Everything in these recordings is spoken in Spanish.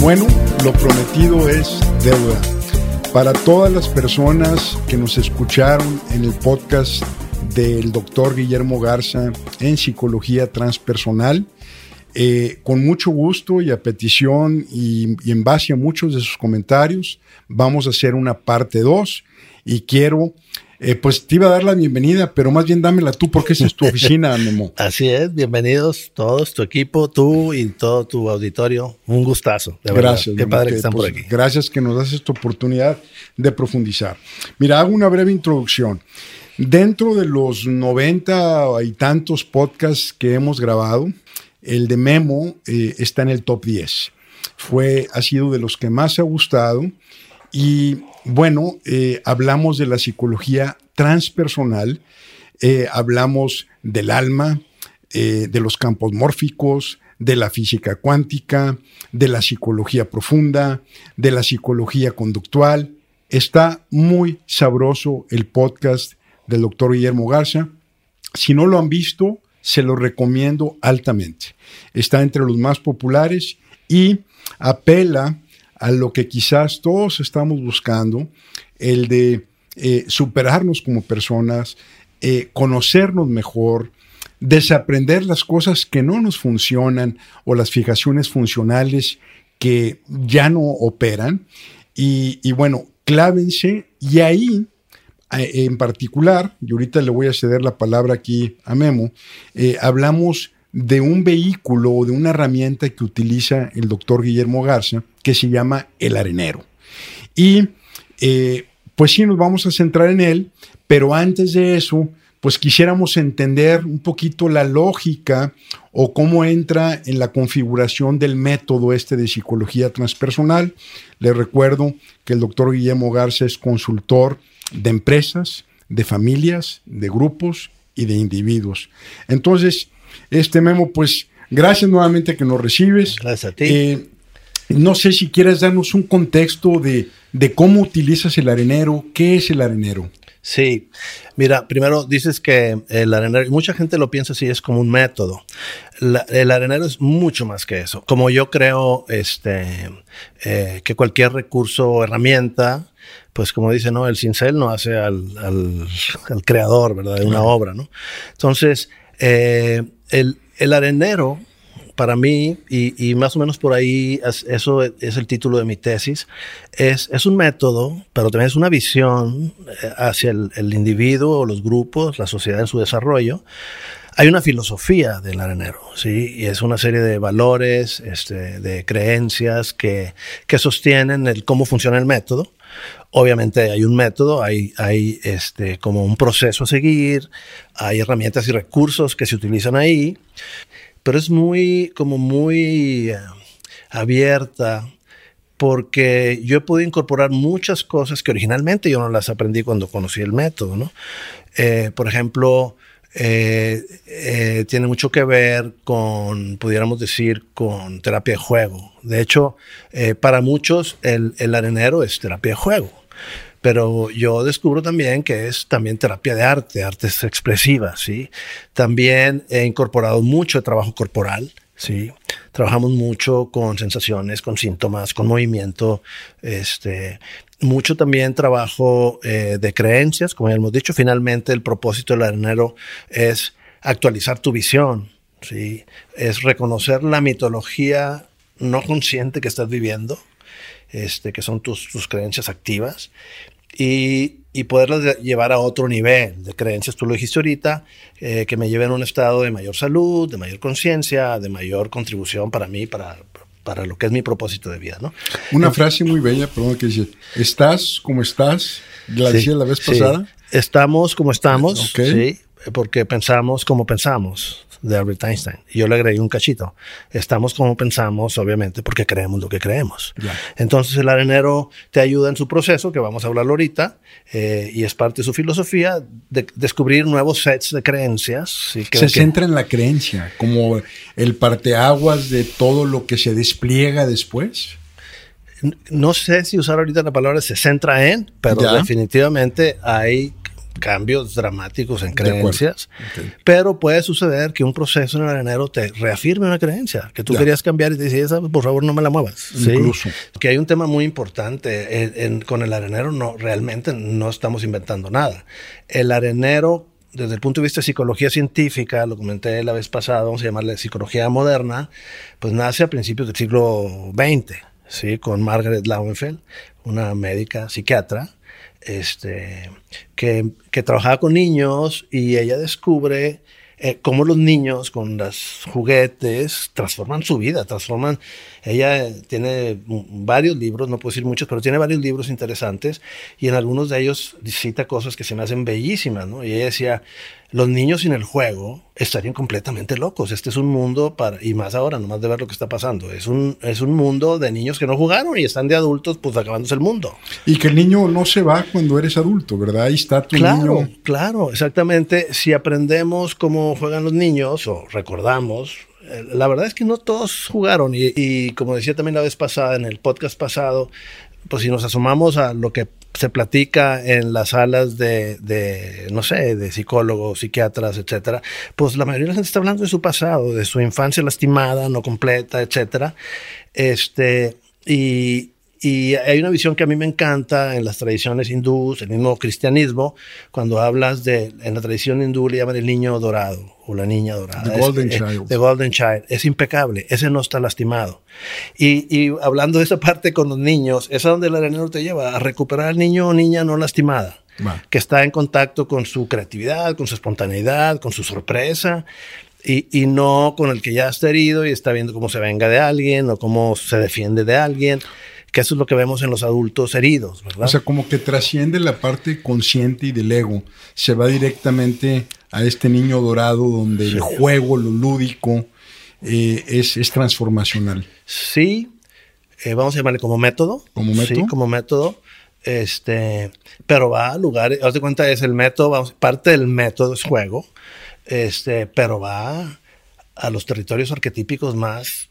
Bueno, lo prometido es deuda. Para todas las personas que nos escucharon en el podcast del doctor Guillermo Garza en psicología transpersonal, eh, con mucho gusto y a petición y, y, en base a muchos de sus comentarios, vamos a hacer una parte 2 y quiero eh, pues te iba a dar la bienvenida, pero más bien dámela tú porque esa es tu oficina, Memo. Así es, bienvenidos todos, tu equipo, tú y todo tu auditorio. Un gustazo. De gracias. Qué padre que, están por pues, aquí. Gracias que nos das esta oportunidad de profundizar. Mira, hago una breve introducción. Dentro de los 90 y tantos podcasts que hemos grabado, el de Memo eh, está en el top 10. Fue, ha sido de los que más ha gustado y bueno, eh, hablamos de la psicología transpersonal, eh, hablamos del alma, eh, de los campos mórficos, de la física cuántica, de la psicología profunda, de la psicología conductual. Está muy sabroso el podcast del doctor Guillermo Garza. Si no lo han visto, se lo recomiendo altamente. Está entre los más populares y apela a lo que quizás todos estamos buscando, el de eh, superarnos como personas, eh, conocernos mejor, desaprender las cosas que no nos funcionan o las fijaciones funcionales que ya no operan. Y, bueno, clávense y ahí eh, en particular, y ahorita le voy a ceder la palabra aquí a Memo, hablamos de un vehículo o de una herramienta que utiliza el doctor Guillermo Garza, que se llama el arenero. Y eh, pues sí, nos vamos a centrar en él, pero antes de eso, pues quisiéramos entender un poquito la lógica o cómo entra en la configuración del método este de psicología transpersonal. Les recuerdo que el doctor Guillermo Garza es consultor de empresas, de familias, de grupos y de individuos. Entonces, este Memo, pues gracias nuevamente que nos recibes. Gracias a ti. Eh, no sé si quieres darnos un contexto de, cómo utilizas el arenero, qué es el arenero. Sí, mira, primero dices que el arenero, mucha gente lo piensa así, es como un método. el arenero es mucho más que eso. Como yo creo este, eh, que cualquier recurso o herramienta, pues como dice, ¿no? El cincel no hace al, creador, ¿verdad? De una obra, ¿no? Entonces, eh, el, el arenero para mí, y, más o menos por ahí, eso es el título de mi tesis, es, es un método, pero también es una visión eh, hacia el, individuo, los grupos, la sociedad en su desarrollo. Hay una filosofía del arenero, ¿sí? Y es una serie de valores, este, de creencias que, que sostienen el cómo funciona el método. Obviamente hay un método, hay, hay este, como un proceso a seguir, hay herramientas y recursos que se utilizan ahí, pero es muy, como muy eh, abierta porque yo he podido incorporar muchas cosas que originalmente yo no las aprendí cuando conocí el método, ¿no? Eh, por ejemplo, eh, tiene mucho que ver con, pudiéramos decir, con terapia de juego. De hecho, para muchos el, el arenero es terapia de juego pero yo descubro también que es también terapia de arte, artes expresivas, ¿sí? También he incorporado mucho trabajo corporal, ¿sí? Trabajamos mucho con sensaciones, con síntomas, con movimiento, este, mucho también trabajo eh, de creencias, como ya hemos dicho. Finalmente, el propósito del arenero es actualizar tu visión, ¿sí? Es reconocer la mitología no consciente que estás viviendo, este, que son tus, tus creencias activas, y, y, poderlas llevar a otro nivel de creencias. Tú lo dijiste ahorita, eh, que me lleven a un estado de mayor salud, de mayor conciencia, de mayor contribución para mí, para, para lo que es mi propósito de vida. ¿no? Una frase muy bella, perdón, que dice, estás como estás, la decía la vez pasada. Estamos como estamos, sí, porque pensamos como pensamos de Albert Einstein. Y yo le agregué un cachito. Estamos como pensamos, obviamente, porque creemos lo que creemos. Entonces el arenero te ayuda en su proceso, que vamos a hablarlo ahorita, eh, y es parte de su filosofía, de descubrir nuevos sets de creencias. se centra en la creencia, como el parteaguas de todo lo que se despliega después. No sé si usar ahorita la palabra se centra en, pero definitivamente hay cambios dramáticos en creencias, pero puede suceder que un proceso en el arenero te reafirme una creencia que tú querías cambiar y te dice, por favor no me la muevas. Incluso. Que hay un tema muy importante con el arenero, no, realmente no estamos inventando nada. El arenero desde el punto de vista de psicología científica, lo comenté la vez pasada, vamos a llamarle psicología moderna, pues nace a principios del siglo XX, ¿sí? con Margaret Lauenfeld, una médica psiquiatra, este, que, que trabajaba con niños y ella descubre eh, cómo los niños con los juguetes transforman su vida, transforman... Ella tiene varios libros, no puedo decir muchos, pero tiene varios libros interesantes y en algunos de ellos cita cosas que se me hacen bellísimas, ¿no? Y ella decía, los niños sin el juego estarían completamente locos. Este es un mundo para, y más ahora, nomás de ver lo que está pasando, es un, es un mundo de niños que no jugaron y están de adultos, pues acabándose el mundo. Y que el niño no se va cuando eres adulto, ¿verdad? Ahí está tu claro, Claro, exactamente. Si aprendemos cómo juegan los niños o recordamos, la verdad es que no todos jugaron y, como decía también la vez pasada, en el podcast pasado, pues si nos asomamos a lo que se platica en las salas de, no sé, de psicólogos, psiquiatras, etcétera, pues la mayoría de la gente está hablando de su pasado, de su infancia lastimada, no completa, etcétera. Este, y, y hay una visión que a mí me encanta en las tradiciones hindúes, el mismo cristianismo, cuando hablas de, en la tradición hindú le llaman el niño dorado o la niña dorada. The Golden Child. The Golden Child. Es impecable, ese no está lastimado. Y, y hablando de esa parte con los niños, es a donde el arenero te lleva, a recuperar al niño o niña no lastimada. que está en contacto con su creatividad, con su espontaneidad, con su sorpresa, y, y, no con el que ya está herido y está viendo cómo se venga de alguien o cómo se defiende de alguien que eso es lo que vemos en los adultos heridos, ¿verdad? O sea, como que trasciende la parte consciente y del ego, se va directamente a este niño dorado donde el juego, lo lúdico, eh, es, es, transformacional. Sí, eh, vamos a llamarle como método. Como método. Sí, como método. Este, pero va a lugares, haz de cuenta, es el método, vamos, parte del método es juego, este, pero va a los territorios arquetípicos más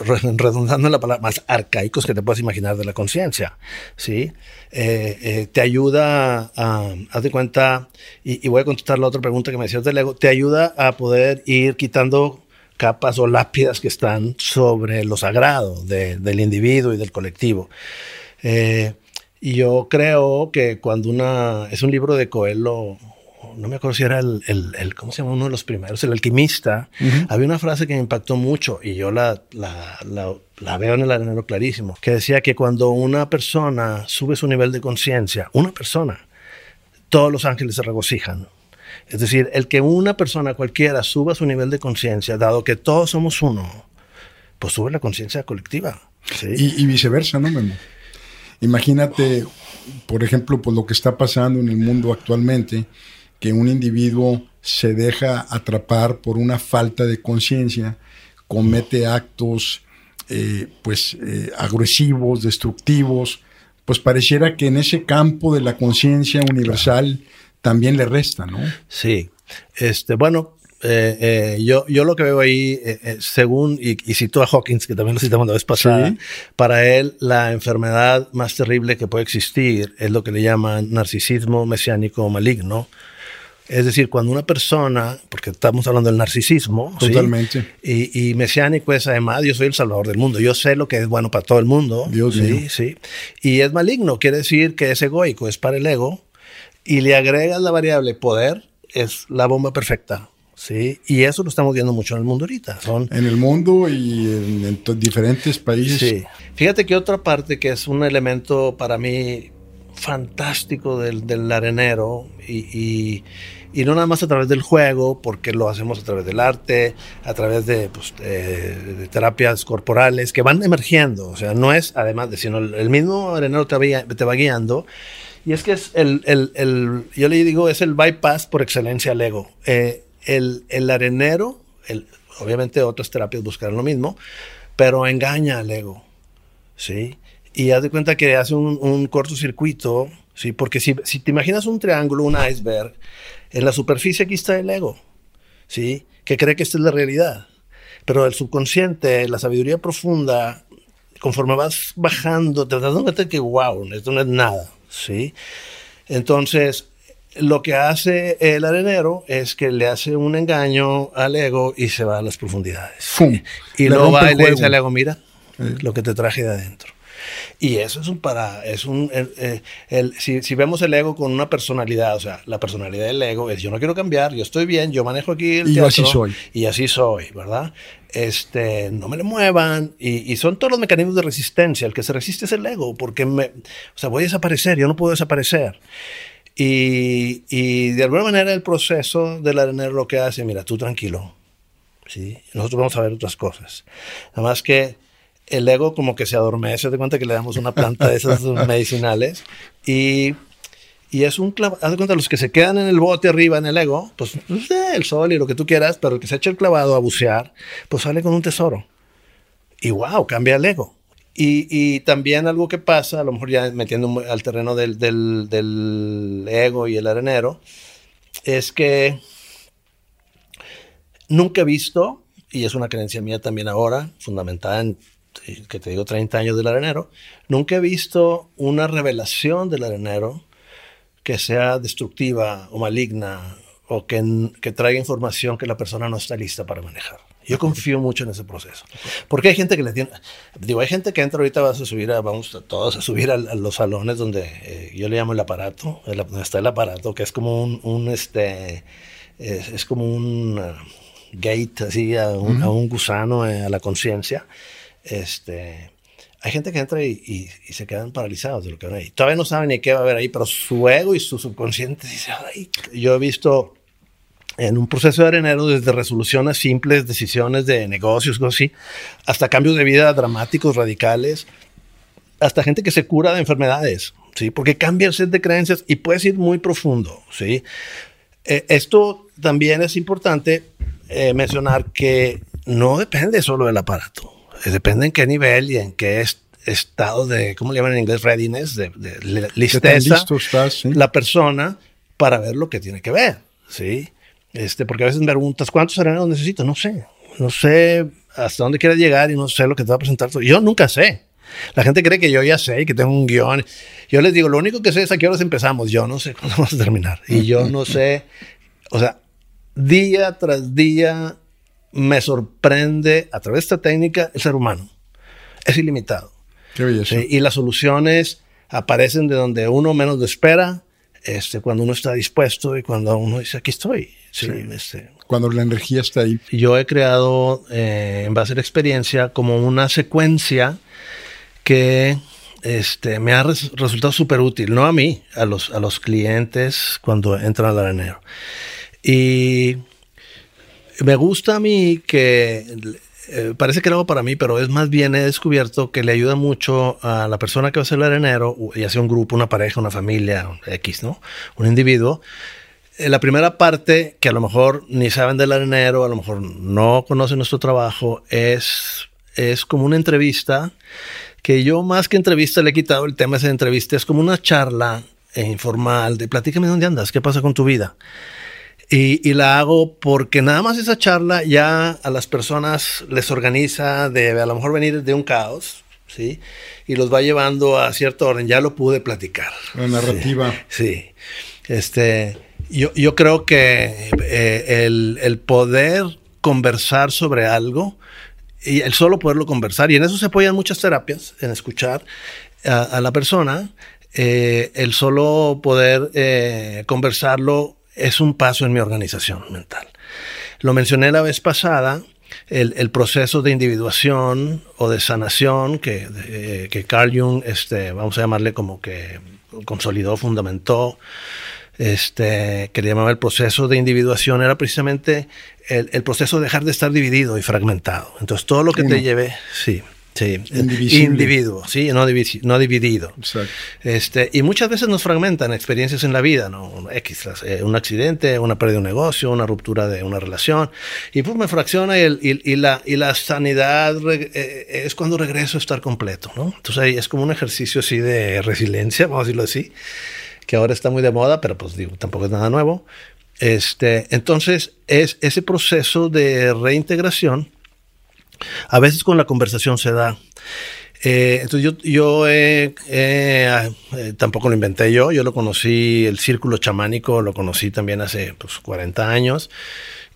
redundando en la palabra, más arcaicos que te puedas imaginar de la conciencia, ¿sí? Eh, eh, te ayuda a, haz de cuenta, y, voy a contestar la otra pregunta que me decías del ego, te ayuda a poder ir quitando capas o lápidas que están sobre lo sagrado del individuo y del colectivo. Eh, y yo creo que cuando una, es un libro de Coelho, no me acuerdo si era el, el, ¿cómo se llama? Uno de los primeros, el alquimista, había una frase que me impactó mucho y yo la, la, la, veo en el arenero clarísimo, que decía que cuando una persona sube su nivel de conciencia, una persona, todos los ángeles se regocijan. Es decir, el que una persona cualquiera suba su nivel de conciencia, dado que todos somos uno, pues sube la conciencia colectiva. Y, viceversa, ¿no, Memo? Imagínate, por ejemplo, por lo que está pasando en el mundo actualmente, que un individuo se deja atrapar por una falta de conciencia, comete actos eh, pues eh, agresivos, destructivos, pues pareciera que en ese campo de la conciencia universal también le resta, ¿no? Sí. Este, bueno, eh, yo, yo lo que veo ahí, según, y, y, cito a Hawkins, que también lo citamos la vez pasada, para él la enfermedad más terrible que puede existir es lo que le llaman narcisismo mesiánico maligno, es decir, cuando una persona, porque estamos hablando del narcisismo, totalmente, y, mesiánico es además, yo soy el salvador del mundo, yo sé lo que es bueno para todo el mundo, Dios sí, sí, y es maligno, quiere decir que es egoico, es para el ego, y le agregas la variable poder, es la bomba perfecta. Sí, y eso lo estamos viendo mucho en el mundo ahorita. Son, en el mundo y en, diferentes países. Sí. Fíjate que otra parte que es un elemento para mí fantástico del, del arenero y y no nada más a través del juego, porque lo hacemos a través del arte, a través de, pues, de, terapias corporales que van emergiendo. O sea, no es además de, sino el, mismo arenero te va, te va guiando. Y es que es el, el, el, yo le digo, es el bypass por excelencia al ego. Eh, el, el arenero, obviamente otras terapias buscarán lo mismo, pero engaña al ego. ¿Sí? Y haz de cuenta que hace un, un cortocircuito, ¿sí? Porque si, si te imaginas un triángulo, un iceberg, en la superficie aquí está el ego, ¿sí? Que cree que esta es la realidad. Pero el subconsciente, la sabiduría profunda, conforme vas bajando, te das cuenta que, wow, esto no es nada, ¿sí? Entonces, lo que hace el arenero es que le hace un engaño al ego y se va a las profundidades. Y luego va y le dice al ego, mira, lo que te traje de adentro. Y eso es un para, es un, el, si, si, vemos el ego con una personalidad, o sea, la personalidad del ego es yo no quiero cambiar, yo estoy bien, yo manejo aquí el y así soy. Y así soy, ¿verdad? Este, no me le muevan, y, y, son todos los mecanismos de resistencia, el que se resiste es el ego, porque me, o sea, voy a desaparecer, yo no puedo desaparecer. Y, y de alguna manera el proceso del arenero lo que hace, mira, tú tranquilo, ¿sí? Nosotros vamos a ver otras cosas. Nada más que el ego como que se adormece, de cuenta que le damos una planta de esas medicinales y, y es un clavado, haz de cuenta, los que se quedan en el bote arriba en el ego, pues, el sol y lo que tú quieras, pero el que se echa el clavado a bucear, pues sale con un tesoro. Y wow, cambia el ego. Y, y, también algo que pasa, a lo mejor ya metiendo al terreno del, del, del ego y el arenero, es que nunca he visto, y es una creencia mía también ahora, fundamentada en que te digo 30 años del arenero, nunca he visto una revelación del arenero que sea destructiva o maligna o que, que traiga información que la persona no está lista para manejar. Yo confío mucho en ese proceso. Porque hay gente que le tiene. Digo, hay gente que entra ahorita, vas a subir, a, vamos todos a subir a, los salones donde eh, yo le llamo el aparato, donde está el aparato, que es como un, un este. Es, es, como un uh, gate, así, a un, a un gusano eh, a la conciencia este, hay gente que entra y, se quedan paralizados de lo que ven ahí. Todavía no saben ni qué va a haber ahí, pero su ego y su subconsciente dice, Ay. yo he visto en un proceso de arenero desde resoluciones simples, decisiones de negocios, cosas así, hasta cambios de vida dramáticos, radicales, hasta gente que se cura de enfermedades, ¿sí? Porque cambia el set de creencias y puedes ir muy profundo, ¿sí? Eh, esto también es importante eh, mencionar que no depende solo del aparato. Eh, depende en qué nivel y en qué estado de, ¿cómo le llaman en inglés? Readiness, de, de listeza, la persona para ver lo que tiene que ver, ¿sí? Este, porque a veces me preguntas, ¿cuántos areneros necesito? No sé, no sé hasta dónde quieres llegar y no sé lo que te va a presentar. Yo nunca sé. La gente cree que yo ya sé y que tengo un guion. Yo les digo, lo único que sé es a qué horas empezamos. Yo no sé cuándo vamos a terminar. Y yo no sé, o sea, día tras día me sorprende a través de esta técnica el ser humano. Es ilimitado. Y las soluciones aparecen de donde uno menos lo espera, este, cuando uno está dispuesto y cuando uno dice, aquí estoy. Este. cuando la energía está ahí. Yo he creado, eh, en base a la experiencia, como una secuencia que este, me ha resultado súper útil, no a mí, a los, a los clientes cuando entran al arenero. Y me gusta a mí que eh, parece que hago para mí, pero es más bien he descubierto que le ayuda mucho a la persona que va a ser el arenero, ya sea un grupo, una pareja, una familia, X, ¿no? Un individuo. Eh, la primera parte, que a lo mejor ni saben del arenero, a lo mejor no conocen nuestro trabajo, es, es como una entrevista que yo más que entrevista le he quitado el tema de esa entrevista, es como una charla informal de platícame dónde andas, qué pasa con tu vida. Y, la hago porque nada más esa charla ya a las personas les organiza de a lo mejor venir de un caos, ¿sí? Y los va llevando a cierto orden. Ya lo pude platicar. La narrativa. Sí. Este, yo, yo creo que eh, el, el, poder conversar sobre algo y el solo poderlo conversar, y en eso se apoyan muchas terapias, en escuchar a, la persona, eh, el solo poder eh, conversarlo es un paso en mi organización mental. Lo mencioné la vez pasada, el, proceso de individuación o de sanación que, que Carl Jung, este, vamos a llamarle como que consolidó, fundamentó, este, que le llamaba el proceso de individuación, era precisamente el, el, proceso de dejar de estar dividido y fragmentado. Entonces, todo lo que te lleve, sí, Sí, individuo, sí, no, no dividido. Exacto. Este, y muchas veces nos fragmentan experiencias en la vida, ¿no? X, eh, un accidente, una pérdida de un negocio, una ruptura de una relación, y pues me fracciona y, el, y, la, y la sanidad eh, es cuando regreso a estar completo, ¿no? Entonces ahí es como un ejercicio así de resiliencia, vamos a decirlo así, que ahora está muy de moda, pero pues digo, tampoco es nada nuevo. Este, entonces es ese proceso de reintegración a veces con la conversación se da. Eh, entonces yo, yo eh, tampoco lo inventé yo, yo lo conocí, el círculo chamánico lo conocí también hace pues, 40 años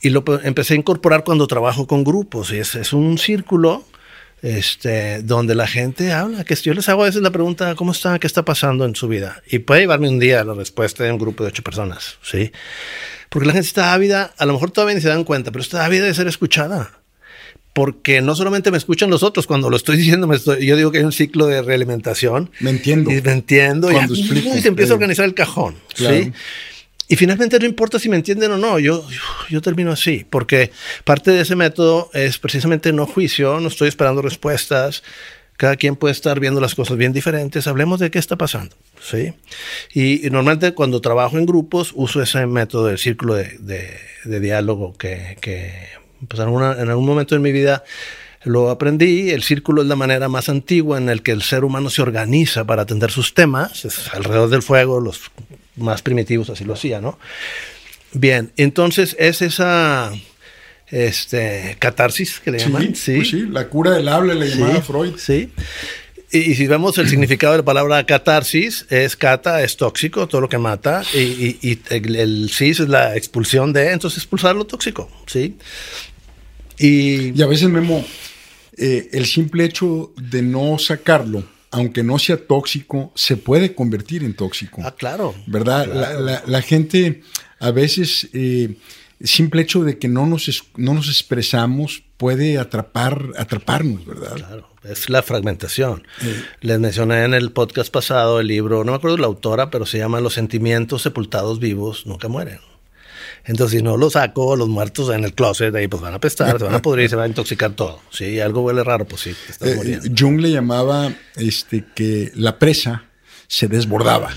y lo empecé a incorporar cuando trabajo con grupos. Y es, es un círculo este, donde la gente habla, que yo les hago a veces la pregunta, ¿cómo está? ¿Qué está pasando en su vida? Y puede llevarme un día la respuesta de un grupo de ocho personas, ¿sí? Porque la gente está ávida, a lo mejor todavía ni se dan cuenta, pero está ávida de ser escuchada. Porque no solamente me escuchan los otros, cuando lo estoy diciendo, me estoy, yo digo que hay un ciclo de realimentación. Me entiendo. Y me entiendo. y, se empieza a organizar el cajón. ¿sí? Y finalmente no importa si me entienden o no, yo, yo, termino así, porque parte de ese método es precisamente no juicio, no estoy esperando respuestas, cada quien puede estar viendo las cosas bien diferentes, hablemos de qué está pasando, ¿sí? Y, normalmente cuando trabajo en grupos uso ese método del círculo de, de, diálogo que, que pues en, en algún momento en mi vida lo aprendí, el círculo es la manera más antigua en el que el ser humano se organiza para atender sus temas, es alrededor del fuego, los más primitivos así lo hacían, ¿no? Bien, entonces es esa este, catarsis que le llaman. Sí, pues sí. la cura del habla le llamaba Freud. Sí. Y, si vemos el significado de la palabra catarsis, es cata, es tóxico, todo lo que mata, y, y, el, cis es la expulsión de, entonces expulsar lo tóxico, ¿sí? Y, y a veces, Memo, eh, el simple hecho de no sacarlo aunque no sea tóxico, se puede convertir en tóxico. Ah, claro. ¿Verdad? La, gente a veces, eh, simple hecho de que no nos, no nos expresamos puede atrapar, atraparnos, ¿verdad? Claro, es la fragmentación. Les mencioné en el podcast pasado el libro, no me acuerdo de la autora, pero se llama Los sentimientos sepultados vivos nunca mueren. Entonces, si no lo saco, los muertos en el closet, ahí pues van a pestar, se van a pudrir, se va a intoxicar todo. Si algo huele raro, pues sí, eh, Jung le llamaba este, que la presa se desbordaba,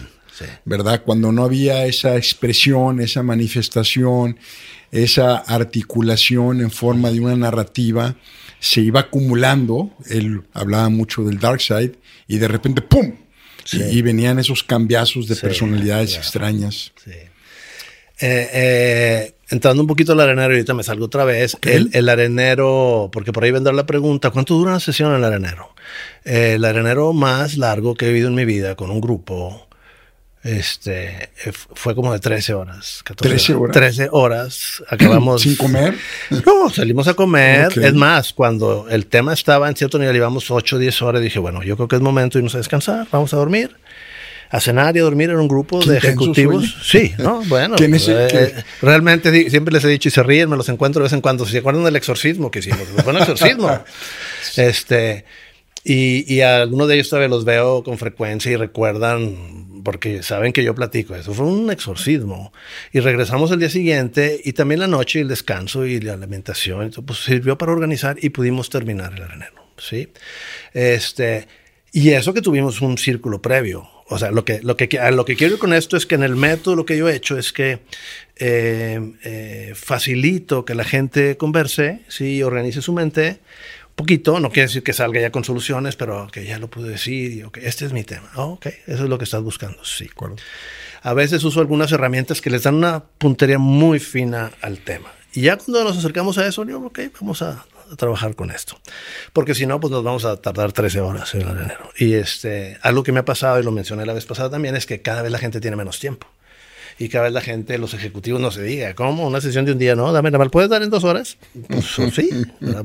¿verdad? Cuando no había esa expresión, esa manifestación, esa articulación en forma de una narrativa, se iba acumulando. Él hablaba mucho del dark side y de repente, ¡pum! Y, venían esos cambiazos de personalidades extrañas. Sí. Eh, eh, entrando un poquito al arenero, y ahorita me salgo otra vez. El, arenero, porque por ahí vendrá la pregunta: ¿cuánto dura una sesión en el arenero? Eh, el arenero más largo que he vivido en mi vida con un grupo este, fue como de 13 horas. 13 horas. 13 horas. Acabamos. ¿Sin comer? No, salimos a comer. Es más, cuando el tema estaba en cierto nivel, íbamos 8 o 10 horas, dije, bueno, yo creo que es momento de irnos a descansar, vamos a dormir a cenar y a dormir en un grupo de ejecutivos. Sí, ¿no? Bueno, pues, eh, realmente siempre les he dicho y se ríen, me los encuentro de vez en cuando. ¿Se acuerdan del exorcismo que hicimos? Fue un exorcismo. este, y, y a algunos de ellos todavía los veo con frecuencia y recuerdan, porque saben que yo platico eso. Fue un exorcismo. Y regresamos el día siguiente y también la noche y el descanso y la alimentación. pues sirvió para organizar y pudimos terminar el arenero. ¿sí? Este, y eso que tuvimos un círculo previo o sea, lo que, lo, que, lo que quiero con esto es que en el método lo que yo he hecho es que eh, eh, facilito que la gente converse, ¿sí? organice su mente un poquito, no quiere decir que salga ya con soluciones, pero que ya lo pude decir y okay, este es mi tema. Oh, ok, eso es lo que estás buscando, sí. A veces uso algunas herramientas que les dan una puntería muy fina al tema. Y ya cuando nos acercamos a eso, digo, ok, vamos a trabajar con esto. Porque si no, pues nos vamos a tardar 13 horas en el enero. Y este, algo que me ha pasado, y lo mencioné la vez pasada también, es que cada vez la gente tiene menos tiempo. Y cada vez la gente, los ejecutivos no se diga, ¿cómo? Una sesión de un día, no, dame, ¿me puedes dar en dos horas? Pues sí,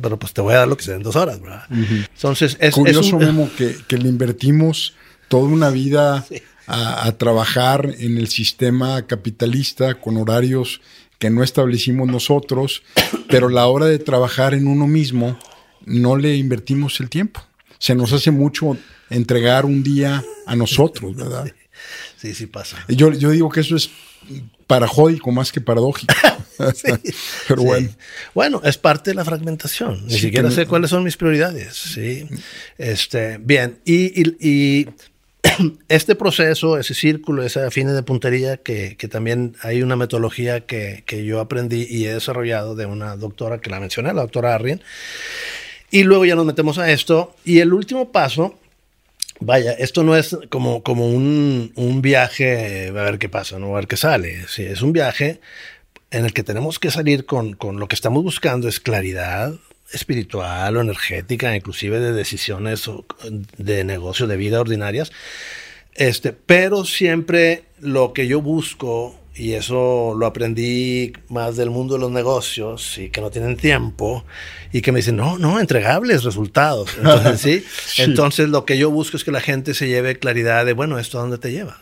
pero pues te voy a dar lo que sea en dos horas, ¿verdad? Entonces, es curioso mismo que, que, le invertimos toda una vida a, a trabajar en el sistema capitalista con horarios que no establecimos nosotros, pero la hora de trabajar en uno mismo no le invertimos el tiempo. Se nos hace mucho entregar un día a nosotros, ¿verdad? Sí, sí pasa. Yo, yo digo que eso es parajódico más que paradójico. sí, Pero bueno. Bueno, es parte de la fragmentación. Ni siquiera sé cuáles son mis prioridades. Sí. Este, bien. Y, y, y, este proceso, ese círculo, esa fines de puntería, que, también hay una metodología que, yo aprendí y he desarrollado de una doctora que la mencioné, la doctora Arrien. Y luego ya nos metemos a esto. Y el último paso, vaya, esto no es como, como un, viaje a ver qué pasa, ¿no? a ver qué sale. Sí, es un viaje en el que tenemos que salir con, con lo que estamos buscando, es claridad, espiritual o energética, inclusive de decisiones de negocio de vida ordinarias. Este, pero siempre lo que yo busco, y eso lo aprendí más del mundo de los negocios y que no tienen tiempo, y que me dicen, no, no, entregables resultados. Entonces, ¿sí? Entonces lo que yo busco es que la gente se lleve claridad de, bueno, ¿esto a dónde te lleva?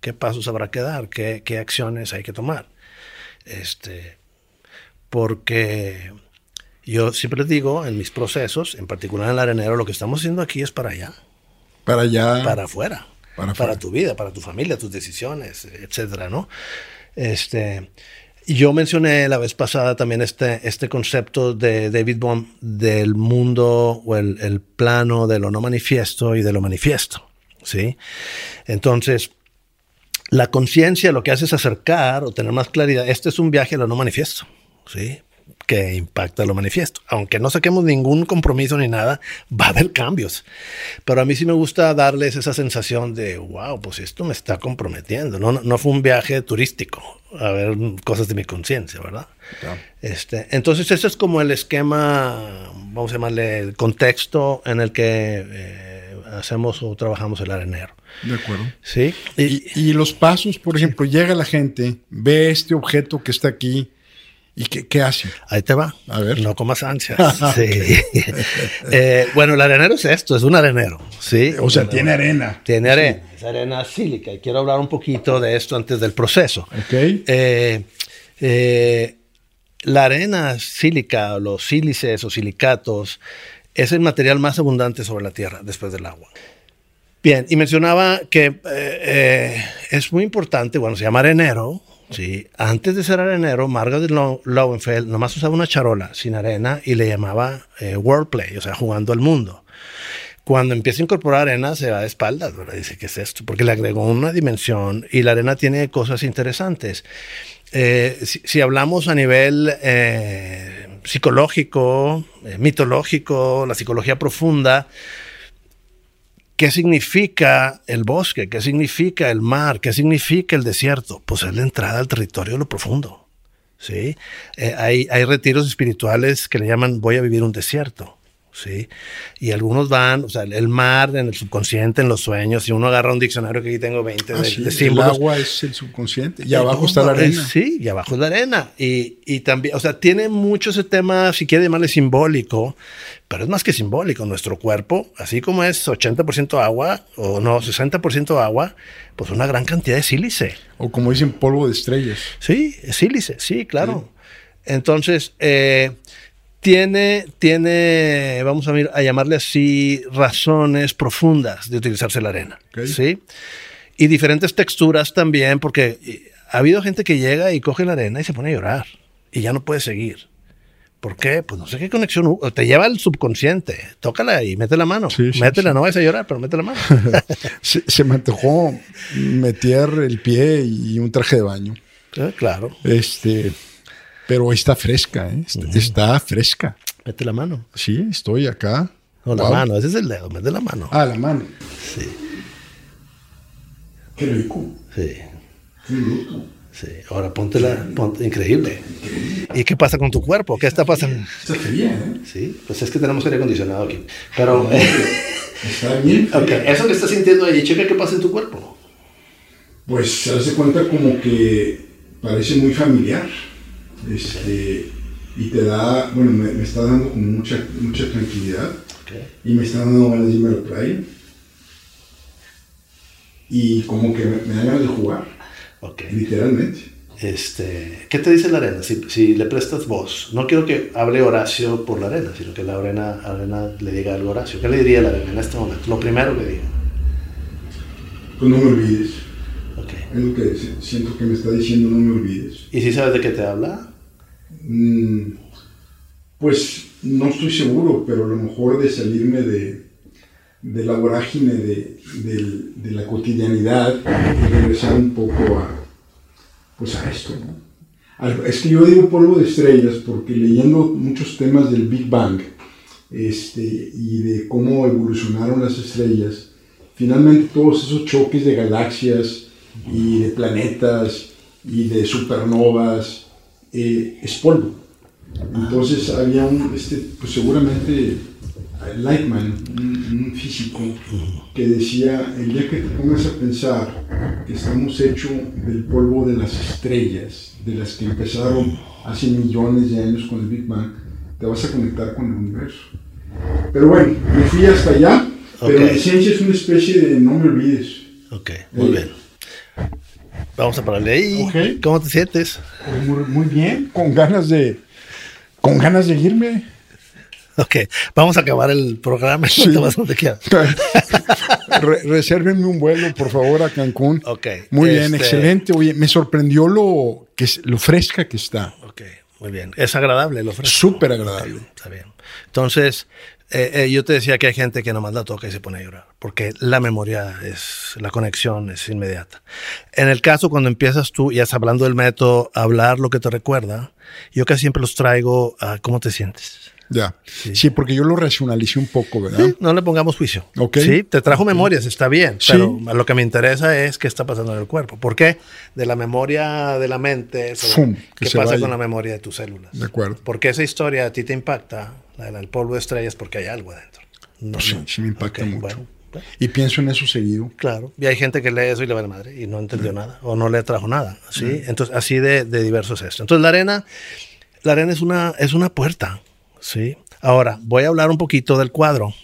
¿Qué pasos habrá que dar? ¿Qué, qué acciones hay que tomar? Este, porque yo siempre les digo, en mis procesos, en particular en el arenero, lo que estamos haciendo aquí es para allá. Para allá. Para afuera. Para, tu vida, para tu familia, tus decisiones, etcétera, ¿no? Este, yo mencioné la vez pasada también este, este concepto de David Bohm del mundo o el, el plano de lo no manifiesto y de lo manifiesto, ¿sí? Entonces, la conciencia lo que hace es acercar o tener más claridad. Este es un viaje a lo no manifiesto, ¿sí? Que impacta lo manifiesto. Aunque no saquemos ningún compromiso ni nada, va a haber cambios. Pero a mí sí me gusta darles esa sensación de, wow, pues esto me está comprometiendo. No, no fue un viaje turístico a ver cosas de mi conciencia, ¿verdad? Este, entonces ese es como el esquema, vamos a llamarle el contexto en el que eh, hacemos o trabajamos el arenero. De acuerdo. Sí. Y, y, los pasos, por ejemplo, llega la gente, ve este objeto que está aquí, ¿Y qué, hace? Ahí te va. A ver. No comas ansias. sí. Eh, bueno, el arenero es esto, es un arenero. Sí. O sea, tiene arena. Tiene arena. Es arena sílica. Y quiero hablar un poquito de esto antes del proceso. Ok. Eh, eh, la arena sílica, los sílices o silicatos, es el material más abundante sobre la Tierra después del agua. Bien, y mencionaba que es muy importante, bueno, se llama arenero, Sí, antes de ser arenero, Margaret Lowenfeld nomás usaba una charola sin arena y le llamaba eh, wordplay, o sea, jugando al mundo. Cuando empieza a incorporar arena, se va de espaldas, ¿verdad? Dice, ¿qué es esto? Porque le agregó una dimensión y la arena tiene cosas interesantes. Eh, si, hablamos a nivel eh, psicológico, mitológico, la psicología profunda, ¿Qué significa el bosque? ¿Qué significa el mar? ¿Qué significa el desierto? Pues es la entrada al territorio de lo profundo. ¿sí? Eh, hay, hay retiros espirituales que le llaman voy a vivir un desierto. ¿Sí? Y algunos van, o sea, el mar en el subconsciente, en los sueños, y uno agarra un diccionario que aquí tengo 20 ah, de, símbolos. El agua es el subconsciente, y abajo está la arena. Sí, y abajo es la arena. Y, y, también, o sea, tiene mucho ese tema, si quiere llamarle simbólico, pero es más que simbólico. Nuestro cuerpo, así como es 80% agua, o no, 60% agua, pues una gran cantidad de sílice. O como dicen, polvo de estrellas. Sí, sílice, sí, claro. Entonces, eh, tiene, tiene, vamos a, a llamarle así, razones profundas de utilizarse la arena. ¿sí? Y diferentes texturas también, porque ha habido gente que llega y coge la arena y se pone a llorar y ya no puede seguir. ¿Por qué? Pues no sé qué conexión. Te lleva al subconsciente. Tócala y mete la mano. Métela, no vas a llorar, pero mete la mano. se, se, me antojó meter el pie y un traje de baño. Ah, claro. Este, pero está fresca, ¿eh? está, fresca. Mete la mano. Sí, estoy acá. No, la mano, ese es el dedo, mete la mano. Ah, la mano. Sí. Qué rico. Sí. Qué rico. Sí, ahora ponte la. increíble. ¿Y qué pasa con tu cuerpo? ¿Qué está pasando? Está bien, ¿eh? Sí, pues es que tenemos aire acondicionado aquí. Pero. Eh, está bien. Okay. Eso que estás sintiendo ahí, checa qué pasa en tu cuerpo. Pues se hace cuenta como que parece muy familiar. Este, y te da, bueno, me, está dando como mucha, mucha tranquilidad. Y me está dando ganas de irme a la playa. Y como que me, da ganas de jugar. Literalmente. Este, ¿Qué te dice la arena? Si, si, le prestas voz, no quiero que hable Horacio por la arena, sino que la arena, arena le diga algo a Horacio. ¿Qué le diría la arena en este momento? Lo primero que diga. Pues no me olvides. Es lo que siento que me está diciendo, no me olvides. ¿Y si sabes de qué te habla? Mm, pues no estoy seguro, pero a lo mejor de salirme de, de la vorágine de, de, la cotidianidad y regresar un poco a, pues a esto. Es que yo digo polvo de estrellas porque leyendo muchos temas del Big Bang este, y de cómo evolucionaron las estrellas, finalmente todos esos choques de galaxias y de planetas y de supernovas, eh, es polvo. Entonces había un, este, pues seguramente Lightman, un, físico, que decía, el día que te pongas a pensar que estamos hechos del polvo de las estrellas, de las que empezaron hace millones de años con el Big Bang, te vas a conectar con el universo. Pero bueno, me fui hasta allá, pero la esencia es una especie de no me olvides. Ok, muy bien. Vamos a pararle ahí. ¿Cómo te sientes? Muy, muy bien, con ganas de, con ganas de irme. Ok, vamos a acabar el programa. Sí. resérvenme un vuelo, por favor, a Cancún. Ok. Muy bien, este excelente. Oye, me sorprendió lo, que, lo fresca que está. Ok, muy bien. Es agradable lo fresco. Súper agradable. está bien. Entonces, eh, eh, yo te decía que hay gente que nomás la toca y se pone a llorar, porque la memoria es, la conexión es inmediata. En el caso, cuando empiezas tú, ya hablando del método, hablar lo que te recuerda, yo casi siempre los traigo a cómo te sientes. Ya. Sí. porque yo lo racionalicé un poco, ¿verdad? no le pongamos juicio. Ok. Sí, te trajo memorias, está bien. Pero lo que me interesa es qué está pasando en el cuerpo. ¿Por qué? De la memoria de la mente, ¿qué pasa con la memoria de tus células? De acuerdo. Porque esa historia a ti te impacta, la del polvo de estrellas, porque hay algo adentro. No, sí, sí me impacta mucho. y pienso en eso seguido. Claro. Y hay gente que lee eso y le va a madre y no entendió nada o no le trajo nada. ¿sí? Entonces, así de, de diverso es esto. Entonces, la arena, la arena es una, es una puerta. ¿sí? Ahora, voy a hablar un poquito del cuadro.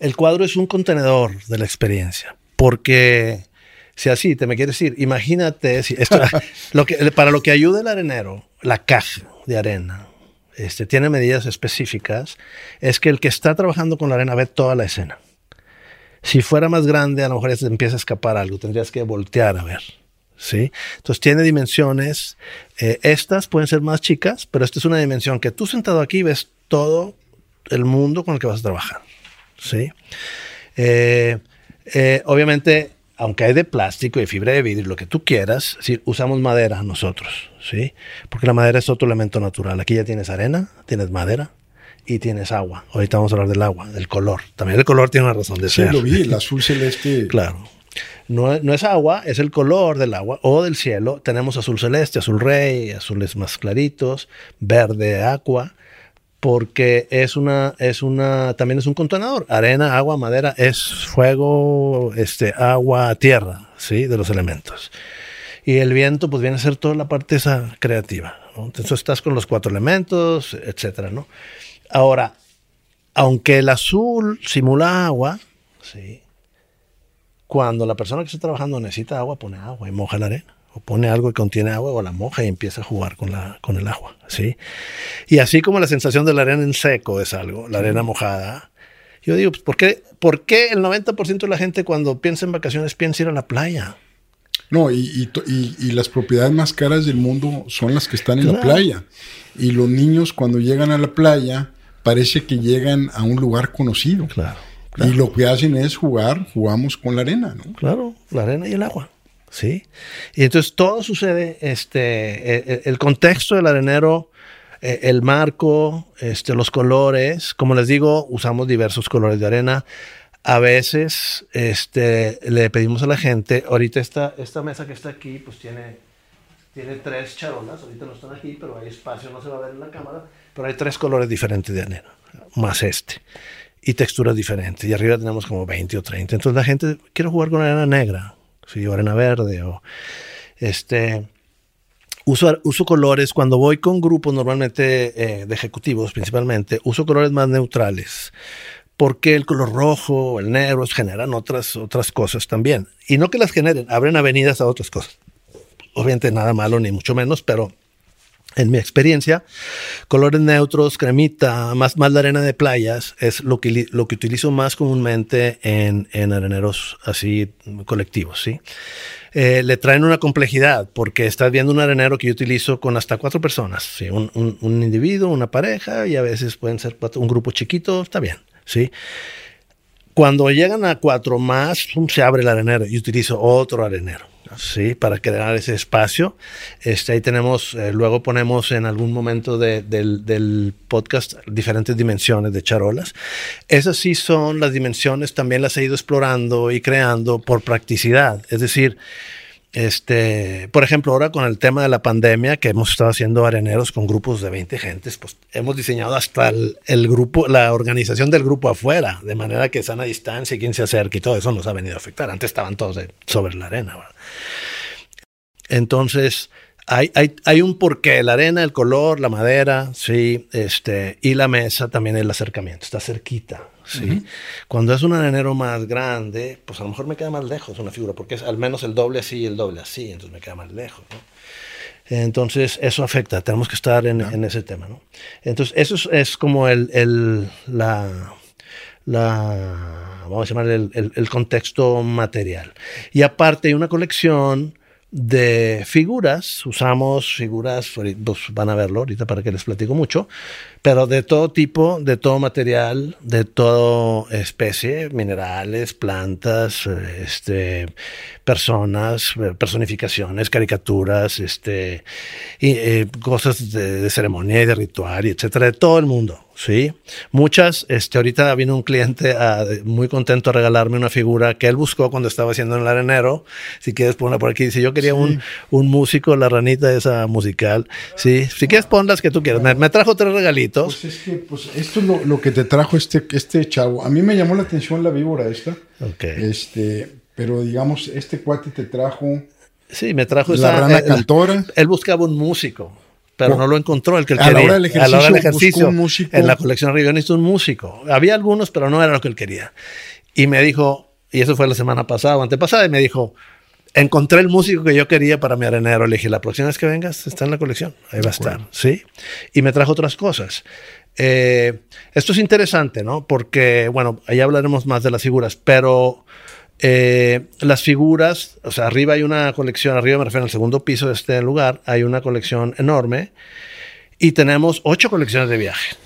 El cuadro es un contenedor de la experiencia, porque si así te me quieres decir, imagínate si lo que, para lo que ayuda el arenero, la caja de arena, este, tiene medidas específicas, es que el que está trabajando con la arena ve toda la escena. Si fuera más grande, a lo mejor se empieza a escapar algo, tendrías que voltear a ver. ¿sí? Entonces tiene dimensiones, eh, estas pueden ser más chicas, pero esta es una dimensión que tú sentado aquí ves todo el mundo con el que vas a trabajar, ¿sí? Eh, eh, obviamente, aunque hay de plástico y fibra de vidrio, lo que tú quieras, si usamos madera nosotros, ¿sí? Porque la madera es otro elemento natural. Aquí ya tienes arena, tienes madera, y tienes agua. Ahorita vamos a hablar del agua, del color. También el color tiene una razón de ser. Sí, lo vi, el azul celeste. claro. No, es agua, es el color del agua o del cielo. Tenemos azul celeste, azul rey, azules más claritos, verde agua, porque es una, es una, también es un contenedor. Arena, agua, madera, es fuego, este, agua, tierra, ¿sí? De los elementos. Y el viento, pues viene a ser toda la parte esa creativa. Entonces estás con los cuatro elementos, etcétera, ¿no? Ahora, aunque el azul simula agua, ¿sí? Cuando la persona que está trabajando necesita agua, pone agua y moja la arena. O pone algo que contiene agua o la moja y empieza a jugar con, la, con el agua. ¿sí? Y así como la sensación de la arena en seco es algo, la arena mojada. Yo digo, pues, ¿por, qué, ¿por qué el 90% de la gente cuando piensa en vacaciones piensa ir a la playa? No, y, y, las propiedades más caras del mundo son las que están en la playa. Y los niños cuando llegan a la playa parece que llegan a un lugar conocido. Claro. Y lo que hacen es jugar, jugamos con la arena, ¿no? Claro, la arena y el agua. Sí. Y entonces todo sucede, este, e, e, el, contexto del arenero, e, el marco, este, los colores. Como les digo, usamos diversos colores de arena. A veces este, le pedimos a la gente, ahorita esta, esta mesa que está aquí, pues tiene, tiene tres charolas, ahorita no están aquí, pero hay espacio, no se va a ver en la cámara, pero hay tres colores diferentes de arena, más este y texturas diferentes. Y arriba tenemos como 20 o 30. Entonces la gente quiere jugar con arena negra, o arena verde. O este, uso, uso colores, cuando voy con grupos normalmente eh, de ejecutivos principalmente, uso colores más neutrales. Porque el color rojo, el negro generan otras, otras cosas también. Y no que las generen, abren avenidas a otras cosas. Obviamente nada malo ni mucho menos, pero en mi experiencia, colores neutros, cremita, más, más la arena de playas es lo que, lo que utilizo más comúnmente en, en areneros así colectivos, ¿sí? Eh, le traen una complejidad porque estás viendo un arenero que yo utilizo con hasta cuatro personas, ¿sí? un, un, un individuo, una pareja y a veces pueden ser un grupo chiquito, está bien, ¿sí? Cuando llegan a cuatro más, se abre el arenero y utilizo otro arenero. Sí, para crear ese espacio. Este, ahí tenemos, eh, luego ponemos en algún momento del, podcast diferentes dimensiones de charolas. Esas sí son las dimensiones, también las he ido explorando y creando por practicidad. Es decir, este, por ejemplo, ahora con el tema de la pandemia, que hemos estado haciendo areneros con grupos de 20 gentes, pues hemos diseñado hasta el, grupo, la organización del grupo afuera, de manera que están a distancia y quien se acerca y todo eso nos ha venido a afectar. Antes estaban todos sobre la arena. Entonces, hay, hay, hay, un porqué, la arena, el color, la madera, sí, este, y la mesa también el acercamiento, está cerquita. ¿Sí? Cuando es un arenero más grande, pues a lo mejor me queda más lejos una figura, porque es al menos el doble así y el doble así, entonces me queda más lejos. Entonces, eso afecta, tenemos que estar en, en ese tema. ¿no? Entonces, eso es, es como el, el, la, la, vamos a llamar el, el, contexto material. Y aparte hay una colección de figuras, usamos figuras, pues van a verlo ahorita para que les platico mucho, pero de todo tipo, de todo material, de toda especie, minerales, plantas, este, personas, personificaciones, caricaturas, este, y, eh, cosas de, de, ceremonia y de ritual, y etcétera, de todo el mundo. Sí, muchas. Este, ahorita vino un cliente muy contento a regalarme una figura que él buscó cuando estaba haciendo en el arenero. Si quieres ponla por aquí. Dice, yo quería un, un, músico, la ranita esa musical. Sí, si quieres ponlas que tú quieras. Me, trajo tres regalitos. Pues es que, pues esto es lo, lo, que te trajo este, este chavo. A mí me llamó la atención la víbora esta. Ok. Este, pero digamos, este cuate te trajo... Sí, me trajo la rana eh, cantora. él buscaba un músico pero no lo encontró el que él quería. a la hora del ejercicio, en la colección necesito un músico. Había algunos, pero no era lo que él quería. Y me dijo, y eso fue la semana pasada o antepasada, y me dijo, encontré el músico que yo quería para mi arenero. Le dije, la próxima vez que vengas está en la colección, ahí va a estar, ¿sí? Y me trajo otras cosas. Eh, esto es interesante, ¿no? Porque, bueno, ahí hablaremos más de las figuras, pero eh, las figuras, o sea, arriba hay una colección, arriba me refiero al segundo piso de este lugar, hay una colección enorme y tenemos ocho colecciones de viaje.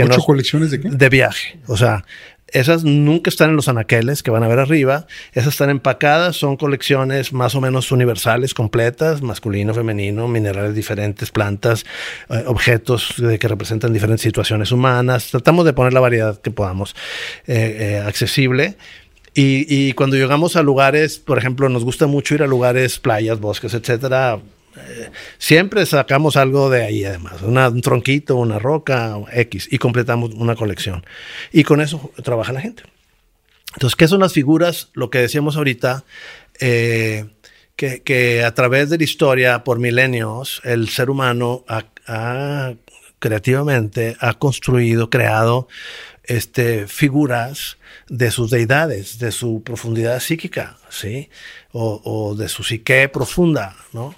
¿Ocho colecciones de qué? De viaje. O sea, esas nunca están en los anaqueles que van a ver arriba. Esas están empacadas, son colecciones más o menos universales, completas, masculino, femenino, minerales diferentes, plantas, eh, objetos que representan diferentes situaciones humanas. Tratamos de poner la variedad que podamos eh, accesible y, cuando llegamos a lugares, por ejemplo, nos gusta mucho ir a lugares, playas, bosques, etcétera. Eh, siempre sacamos algo de ahí, además, un tronquito, una roca, X, y completamos una colección. Y con eso trabaja la gente. Entonces, ¿qué son las figuras? Lo que decíamos ahorita, eh, que, a través de la historia, por milenios, el ser humano ha, creativamente ha construido, creado este, figuras de sus deidades, de su profundidad psíquica, ¿sí? O, de su psique profunda, ¿no?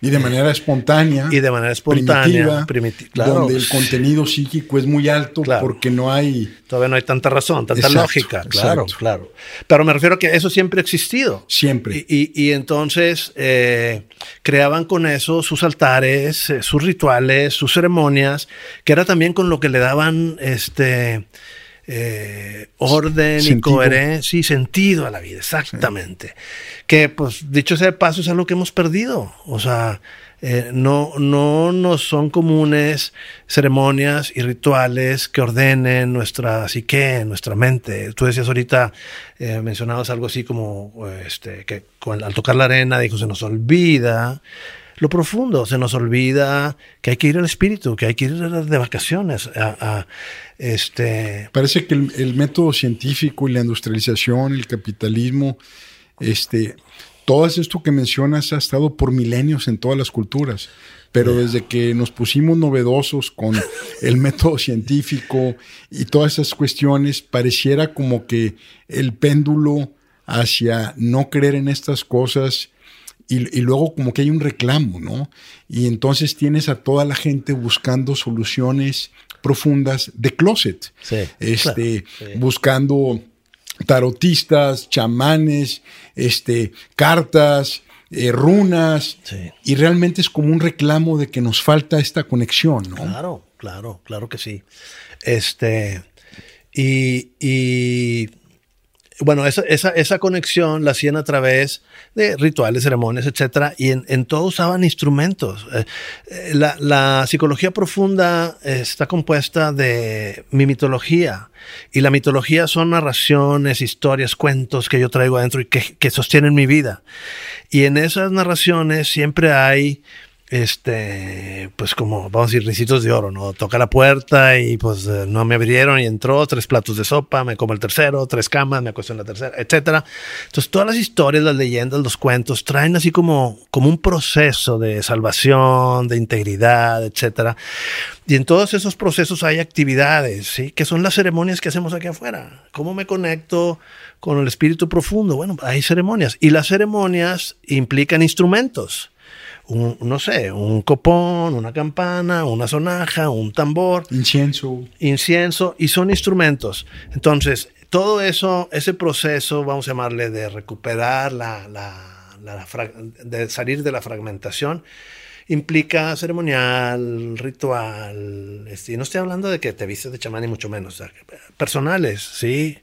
Y de manera espontánea. Y de manera espontánea. Primitiva. claro. Donde el contenido psíquico es muy alto porque no hay... Todavía no hay tanta razón, tanta lógica. Claro, claro. Pero me refiero a que eso siempre ha existido. Siempre. Y, entonces eh, creaban con eso sus altares, eh, sus rituales, sus ceremonias, que era también con lo que le daban este eh, orden y coherencia y sentido a la vida, exactamente. Que, pues, dicho sea de paso, es algo que hemos perdido. O sea, eh, no, no nos son comunes ceremonias y rituales que ordenen nuestra psique, nuestra mente. Tú decías ahorita, eh, mencionabas algo así como este, que al tocar la arena, dijo, se nos olvida lo profundo, se nos olvida que hay que ir al espíritu, que hay que ir de vacaciones. A, este... Parece que el, método científico y la industrialización, el capitalismo, este, todo esto que mencionas ha estado por milenios en todas las culturas. Pero desde que nos pusimos novedosos con el método científico y todas esas cuestiones, pareciera como que el péndulo hacia no creer en estas cosas y, luego como que hay un reclamo, ¿no? Y entonces tienes a toda la gente buscando soluciones profundas de closet, este, buscando tarotistas, chamanes, este, cartas, eh, runas, y realmente es como un reclamo de que nos falta esta conexión, ¿no? Claro, claro, claro que sí. Este, y, y bueno, esa, esa, esa, conexión la hacían a través de rituales, ceremonias, etcétera, y en, en todo usaban instrumentos. Eh, eh, la, la, psicología profunda está compuesta de mi mitología, y la mitología son narraciones, historias, cuentos que yo traigo adentro y que, que sostienen mi vida. Y en esas narraciones siempre hay este, pues como, vamos a decir, ricitos de oro, ¿no? Toca la puerta y pues eh, no me abrieron y entró, tres platos de sopa, me como el tercero, tres camas, me acuesto en la tercera, etcétera. Entonces, todas las historias, las leyendas, los cuentos traen así como, como un proceso de salvación, de integridad, etcétera. Y en todos esos procesos hay actividades, ¿sí? Que son las ceremonias que hacemos aquí afuera. ¿Cómo me conecto con el espíritu profundo? Bueno, hay ceremonias. Y las ceremonias implican instrumentos un, no sé, un copón, una campana, una sonaja, un tambor. Incienso. Incienso, y son instrumentos. Entonces, todo eso, ese proceso, vamos a llamarle de recuperar la, la, la de salir de la fragmentación, implica ceremonial, ritual, este, y no estoy hablando de que te vistes de chamán y mucho menos, personales, ¿sí?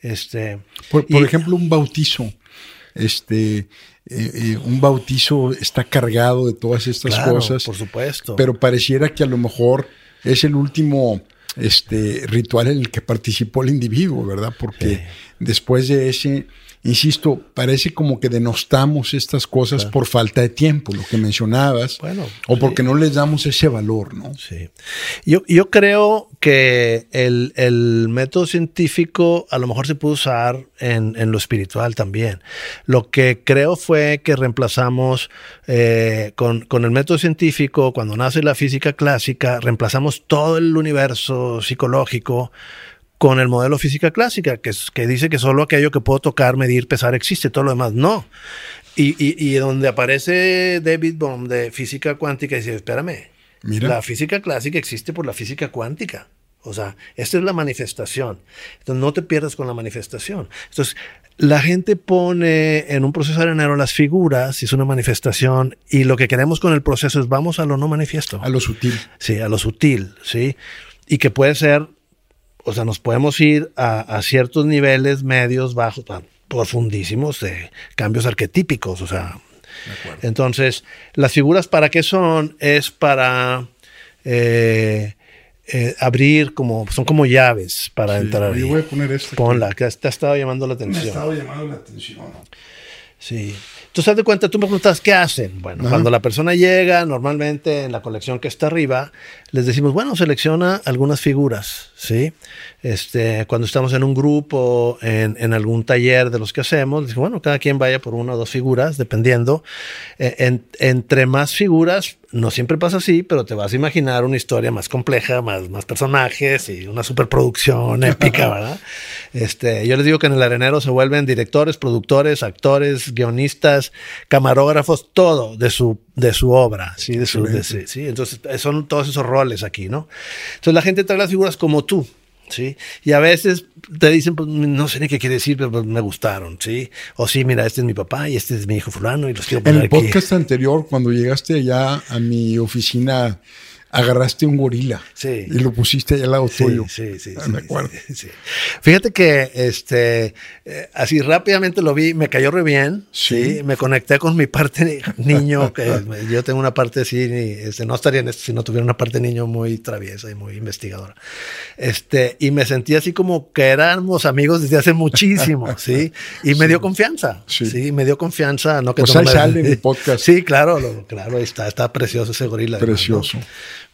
Este, por, por ejemplo, un bautizo, este, eh, eh, un bautizo está cargado de todas estas cosas. Por supuesto. Pero pareciera que a lo mejor es el último este, ritual en el que participó el individuo, ¿verdad? Porque después de ese insisto, parece como que denostamos estas cosas por falta de tiempo, lo que mencionabas, o porque no les damos ese valor, ¿no? Sí. Yo, yo creo que el, el, método científico a lo mejor se puede usar en, en, lo espiritual también. Lo que creo fue que reemplazamos eh, con, con el método científico, cuando nace la física clásica, reemplazamos todo el universo psicológico con el modelo física clásica, que, que dice que solo aquello que puedo tocar, medir, pesar existe, todo lo demás no. Y, y, donde aparece David Bohm de física cuántica, dice, espérame, Mira. la física clásica existe por la física cuántica. O sea, esta es la manifestación. Entonces, no te pierdas con la manifestación. Entonces, la gente pone en un proceso arenero las figuras, es una manifestación, y lo que queremos con el proceso es vamos a lo no manifiesto. A lo sutil. Sí, a lo sutil, ¿sí? Y que puede ser o sea, nos podemos ir a, ciertos niveles medios, bajos, profundísimos de cambios arquetípicos, o sea. Entonces, las figuras para qué son? Es para eh, eh, abrir como, son como llaves para entrar. Yo voy a poner esto. Ponla, que te ha estado llamando la atención. Me ha estado llamando la atención. Sí. Tú sabes de cuenta, tú me preguntas, ¿qué hacen? Bueno, cuando la persona llega, normalmente en la colección que está arriba, les decimos, bueno, selecciona algunas figuras, ¿sí? Este, cuando estamos en un grupo, en, en algún taller de los que hacemos, decimos, bueno, cada quien vaya por una o dos figuras, dependiendo. Eh, entre más figuras, no siempre pasa así, pero te vas a imaginar una historia más compleja, más, más personajes y una superproducción épica, ¿verdad? Este, yo les digo que en el arenero se vuelven directores, productores, actores, guionistas, camarógrafos, todo de su, de su obra, ¿sí? De su, sí, Entonces son todos esos roles aquí, ¿no? Entonces la gente trae las figuras como tú, ¿sí? Y a veces te dicen, pues no sé ni qué quiere decir, pero pues, me gustaron, ¿sí? O sí, mira, este es mi papá y este es mi hijo fulano y los quiero poner En el podcast anterior, cuando llegaste allá a mi oficina agarraste un gorila y lo pusiste allá al lado tuyo. Sí, sí, sí. Me acuerdo. Fíjate que este, eh, así rápidamente lo vi, me cayó re bien. Sí. Me conecté con mi parte niño, que yo tengo una parte así, este, no estaría en esto si no tuviera una parte niño muy traviesa y muy investigadora. Este, y me sentí así como que éramos amigos desde hace muchísimo, ¿sí? Y me dio confianza. Sí. me dio confianza. No que pues ahí sale mi podcast. Sí, claro, claro, ahí está, está precioso ese gorila. Precioso.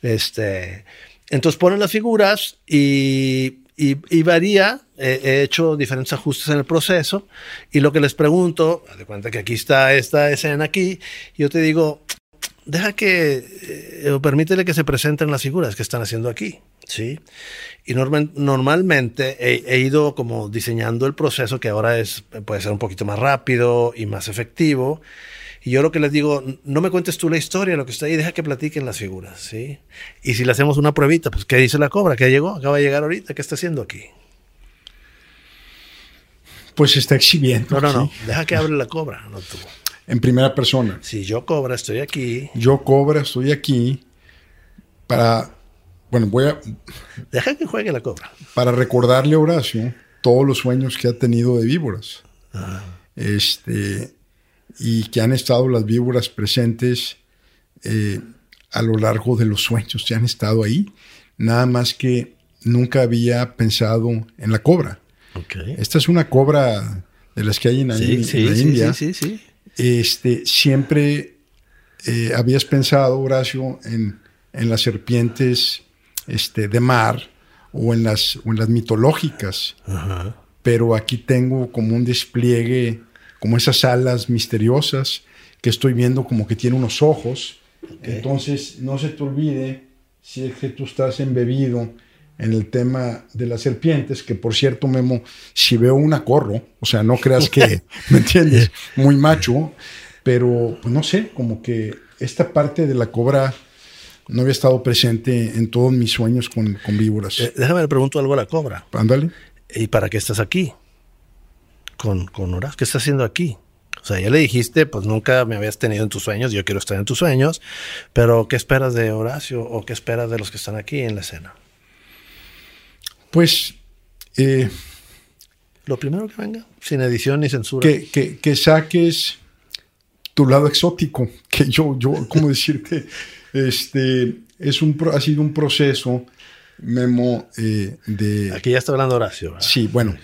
Este, entonces ponen las figuras y, y, varía. he hecho diferentes ajustes en el proceso y lo que les pregunto, de cuenta que aquí está esta escena aquí, yo te digo, deja que, eh, o permítele que se presenten las figuras que están haciendo aquí. ¿sí? Y normalmente he, he, ido como diseñando el proceso que ahora es, puede ser un poquito más rápido y más efectivo. Y yo lo que les digo, no me cuentes tú la historia, lo que está ahí, deja que platiquen las figuras, ¿sí? Y si le hacemos una pruebita, pues ¿qué dice la cobra? ¿Qué llegó? Acaba de llegar ahorita, ¿qué está haciendo aquí? Pues está exhibiendo. No, no, no, deja que hable la cobra, no tú. En primera persona. Si yo cobra, estoy aquí. Yo cobra, estoy aquí para, bueno, voy a... Deja que juegue la cobra. Para recordarle a Horacio todos los sueños que ha tenido de víboras. Este, y que han estado las víboras presentes eh, a lo largo de los sueños, ya han estado ahí. Nada más que nunca había pensado en la cobra. Esta es una cobra de las que hay en, la India. Sí, sí, este, siempre eh, habías pensado, Horacio, en, las serpientes este, de mar o en las, en las mitológicas. Pero aquí tengo como un despliegue, como esas alas misteriosas que estoy viendo como que tiene unos ojos. Entonces, no se te olvide si es que tú estás embebido en el tema de las serpientes, que por cierto, Memo, si veo una corro, o sea, no creas que, ¿me entiendes? Muy macho, pero pues no sé, como que esta parte de la cobra no había estado presente en todos mis sueños con, con víboras. Eh, déjame le pregunto algo a la cobra. Ándale. ¿Y para qué estás aquí? Con, con Horacio, ¿qué estás haciendo aquí? O sea, ya le dijiste, pues nunca me habías tenido en tus sueños, yo quiero estar en tus sueños, pero ¿qué esperas de Horacio o qué esperas de los que están aquí en la escena? Pues... Eh, Lo primero que venga, sin edición ni censura. Que, que, saques tu lado exótico, que yo, yo, ¿cómo decirte? Este, es un, ha sido un proceso, Memo, eh, de... Aquí ya está hablando Horacio. Sí, bueno.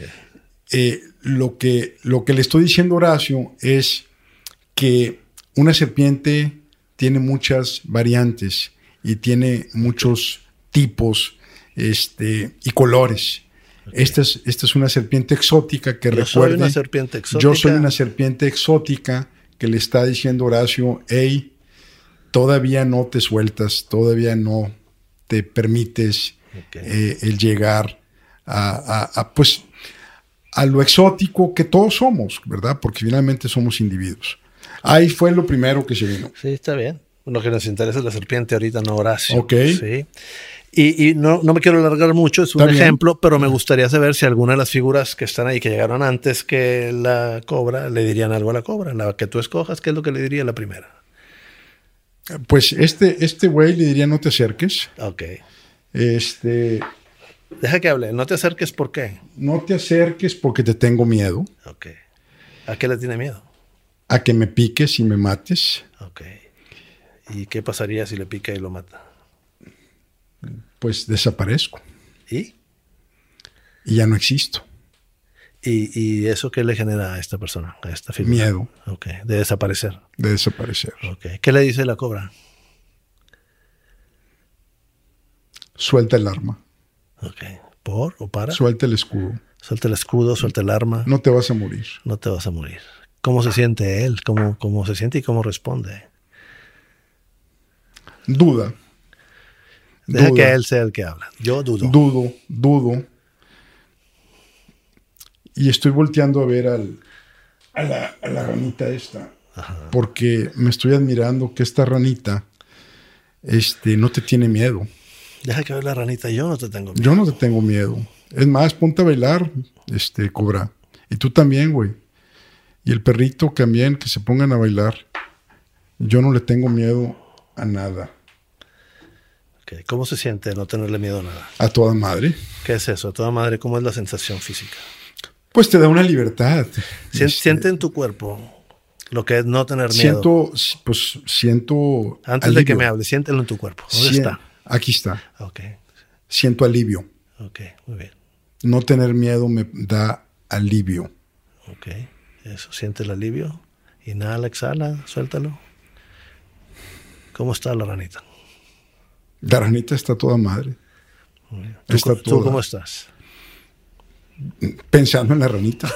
Eh, lo, que, lo que le estoy diciendo Horacio es que una serpiente tiene muchas variantes y tiene muchos tipos este, y colores. Esta, es, esta es una serpiente exótica que yo Soy una serpiente exótica. Yo soy una serpiente exótica que le está diciendo Horacio, hey, todavía no te sueltas, todavía no te permites eh, el llegar a, pues, a lo exótico que todos somos, ¿verdad? Porque finalmente somos individuos. Ahí fue lo primero que se vino. Sí, está bien. Lo que nos interesa es la serpiente ahorita, no Horacio. Ok. Sí. Y, no, no, me quiero alargar mucho, es un ejemplo, pero me gustaría saber si alguna de las figuras que están ahí, que llegaron antes que la cobra, le dirían algo a la cobra. La que tú escojas, ¿qué es lo que le diría la primera? Pues este, este güey le diría no te acerques. Ok. Este. Deja que hable. No te acerques, ¿por qué? No te acerques porque te tengo miedo. Ok. ¿A qué le tiene miedo? A que me piques y me mates. Ok. ¿Y qué pasaría si le pica y lo mata? pues desaparezco. ¿Y? Y ya no existo. ¿Y, eso qué le genera a esta persona, a esta figura? Miedo. Ok, de desaparecer. De desaparecer. Ok. ¿Qué le dice la cobra? Suelta el arma. Ok. ¿Por o para? Suelta el escudo. Suelta el escudo, suelta el arma. No te vas a morir. No te vas a morir. ¿Cómo se siente él? ¿Cómo, cómo se siente y cómo responde? Duda. Deja que él sea el que habla. Yo dudo. Dudo, dudo. Y estoy volteando a ver al, a, la, a la ranita esta. Porque me estoy admirando que esta ranita este, no te tiene miedo. Deja que la ranita, yo no te tengo miedo. Yo no te tengo miedo. Es más, ponte a bailar, este, Cobra. Y tú también, güey. Y el perrito también, que se pongan a bailar. Yo no le tengo miedo a nada. ¿Cómo se siente no tenerle miedo a nada? A toda madre. ¿Qué es eso? A toda madre, ¿cómo es la sensación física? Pues te da una libertad. Este, siente en tu cuerpo lo que es no tener miedo. Siento, pues siento. Antes de que me hable, siéntelo en tu cuerpo. ¿Dónde está? Aquí está. Ok. Siento alivio. Ok, muy bien. No tener miedo me da alivio. Ok, eso, siente el alivio. Inhala, exhala, suéltalo. ¿Cómo está la ranita? La ranita está toda madre. ¿Tú, cómo estás? Pensando en la ranita.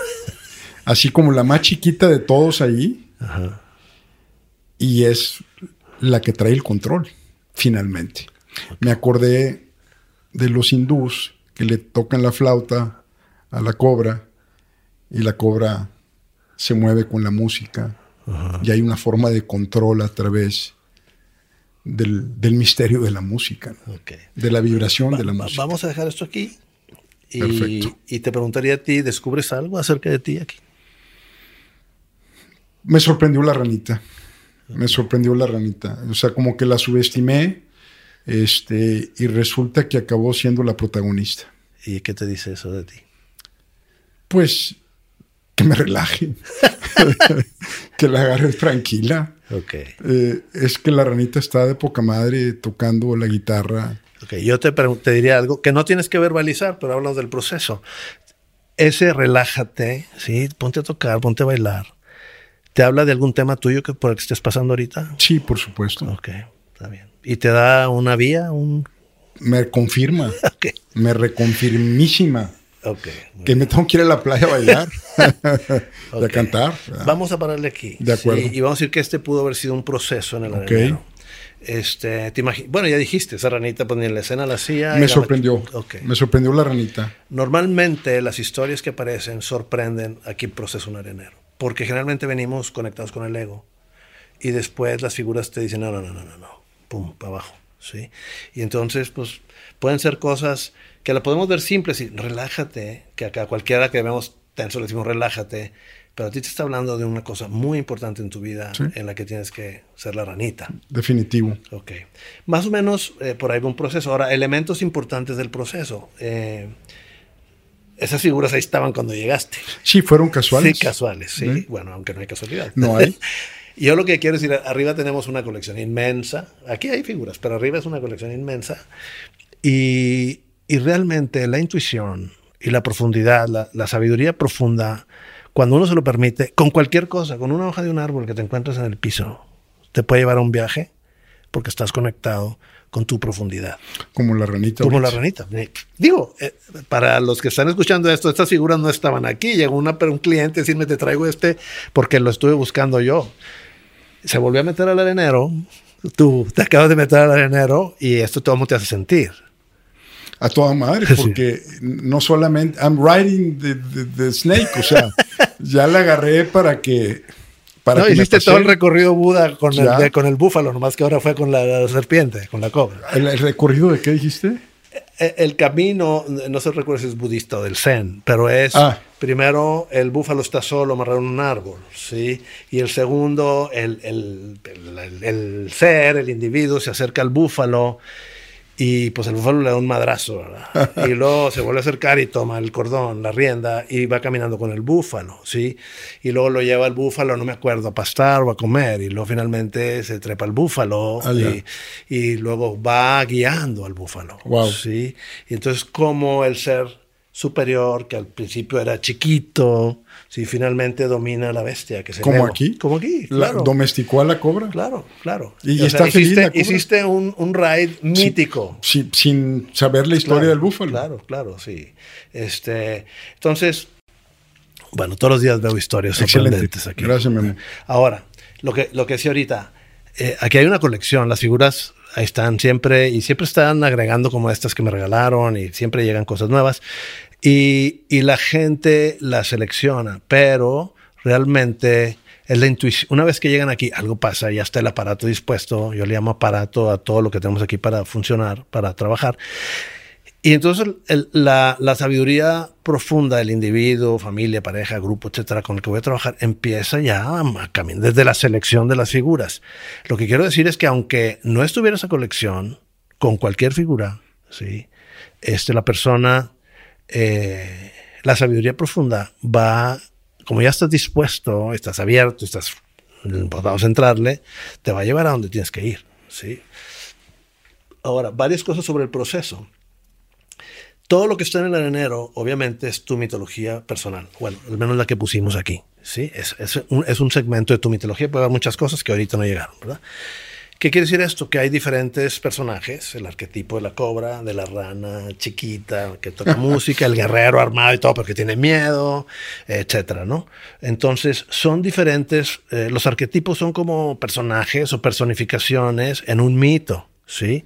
Así como la más chiquita de todos ahí. Y es la que trae el control, finalmente. Me acordé de los hindús que le tocan la flauta a la cobra y la cobra se mueve con la música. Y hay una forma de control a través del, misterio de la música, de la vibración de la música. Vamos a dejar esto aquí y, y, te preguntaría a ti, ¿descubres algo acerca de ti aquí? Me sorprendió la ranita, me sorprendió la ranita, o sea, como que la subestimé este, y resulta que acabó siendo la protagonista. ¿Y qué te dice eso de ti? Pues que me relaje, que la agarre tranquila. Ok. Eh, es que la ranita está de poca madre tocando la guitarra. Ok, yo te, te diría algo que no tienes que verbalizar, pero hablamos del proceso. Ese relájate, ¿sí? Ponte a tocar, ponte a bailar. ¿Te habla de algún tema tuyo que por el que estés pasando ahorita? Sí, por supuesto. Ok, está bien. ¿Y te da una vía? Un... Me confirma. Ok. Me reconfirmísima. Ok. Que me tengo que ir a la playa a bailar y a Ok. cantar. Vamos a pararle aquí. De acuerdo. Sí, y vamos a decir que este pudo haber sido un proceso en el Ok. arenero. Este, te bueno, ya dijiste, esa ranita pues, ni en la escena la hacía. Me sorprendió. Me sorprendió la ranita. Normalmente las historias que aparecen sorprenden a quien procesa un arenero, porque generalmente venimos conectados con el ego y después las figuras te dicen, no, no, no, no, no, no, pum, para abajo, ¿sí? Y entonces, pues, pueden ser cosas que la podemos ver simples y relájate, que acá cualquiera que vemos tenso le decimos relájate, pero a ti te está hablando de una cosa muy importante en tu vida Sí. en la que tienes que ser la ranita. Definitivo. Ok. Más o menos eh, por ahí va un proceso. Ahora, elementos importantes del proceso. Eh, esas figuras ahí estaban cuando llegaste. Sí, fueron casuales. Sí, casuales, sí. ¿Eh? Bueno, aunque no hay casualidad. No hay. Yo lo que quiero decir, arriba tenemos una colección inmensa. Aquí hay figuras, pero arriba es una colección inmensa. Y, y realmente la intuición y la profundidad, la, la sabiduría profunda, cuando uno se lo permite, con cualquier cosa, con una hoja de un árbol que te encuentres en el piso, te puede llevar a un viaje porque estás conectado con tu profundidad. Como la ranita. Como la ranita. Digo, eh, para los que están escuchando esto, estas figuras no estaban aquí. Llegó una, un cliente a decirme, te traigo este porque lo estuve buscando yo. Se volvió a meter al arenero. Tú te acabas de meter al arenero y esto todo te hace sentir. A toda madre, Sí. porque no solamente. I'm riding the, the- the snake. O sea, ya la agarré para que. Para no, que hiciste todo el recorrido Buda con el, de- con el búfalo, nomás que ahora fue con la, la serpiente, con la cobra. ¿El, el recorrido de qué dijiste? Eh, El camino, no se recuerda si es budista o del zen, pero es Ah. primero el búfalo está solo amarrado en un árbol, ¿sí? Y el segundo, el, el- el- el- el ser, el individuo se acerca al búfalo y pues el búfalo le da un madrazo, ¿verdad? Y luego se vuelve a acercar y toma el cordón, la rienda y va caminando con el búfalo, ¿sí? Y luego lo lleva al búfalo, no me acuerdo, a pastar o a comer y luego finalmente se trepa al búfalo Ah, y, y luego va guiando al búfalo. Wow. ¿sí? Y entonces como el ser superior, que al principio era chiquito, ¿sí? finalmente domina la bestia, que ¿Como aquí? Como aquí, La- claro. ¿Domesticó a la cobra? Claro, claro. ¿Y está sea, feliz la hiciste, cobra? hiciste un, un ride mítico. Sin, sin saber la historia Claro, del búfalo. Claro, claro, sí. Este, entonces, bueno, todos los días veo historias Excelente. sorprendentes aquí. Gracias, Memo. Ahora, lo que, lo que decía ahorita, eh, aquí hay una colección, las figuras ahí están siempre y siempre están agregando como estas que me regalaron y siempre llegan cosas nuevas y, y la gente las selecciona, pero realmente es la intuición. Una vez que llegan aquí, algo pasa, ya está el aparato dispuesto, yo le llamo aparato a todo lo que tenemos aquí para funcionar, para trabajar. Y entonces el- la, la sabiduría profunda del individuo, familia, pareja, grupo, etcétera, con el que voy a trabajar, empieza ya a caminar desde la selección de las figuras. Lo que quiero decir es que aunque no estuviera esa colección, con cualquier figura, ¿sí? este, la persona, eh, la sabiduría profunda va, como ya estás dispuesto, estás abierto, estás, vamos a entrarle, te va a llevar a donde tienes que ir. ¿sí? Ahora, varias cosas sobre el proceso. Todo lo que está en el arenero, obviamente, es tu mitología personal. Bueno, al menos la que pusimos aquí. ¿sí? Es, es un, es un segmento de tu mitología. Puede haber muchas cosas que ahorita no llegaron, ¿verdad? ¿Qué quiere decir esto? Que hay diferentes personajes, el arquetipo de la cobra, de la rana chiquita que toca música, el guerrero armado y todo porque tiene miedo, etcétera, ¿no? Entonces, son diferentes, eh, los arquetipos son como personajes o personificaciones en un mito, ¿sí?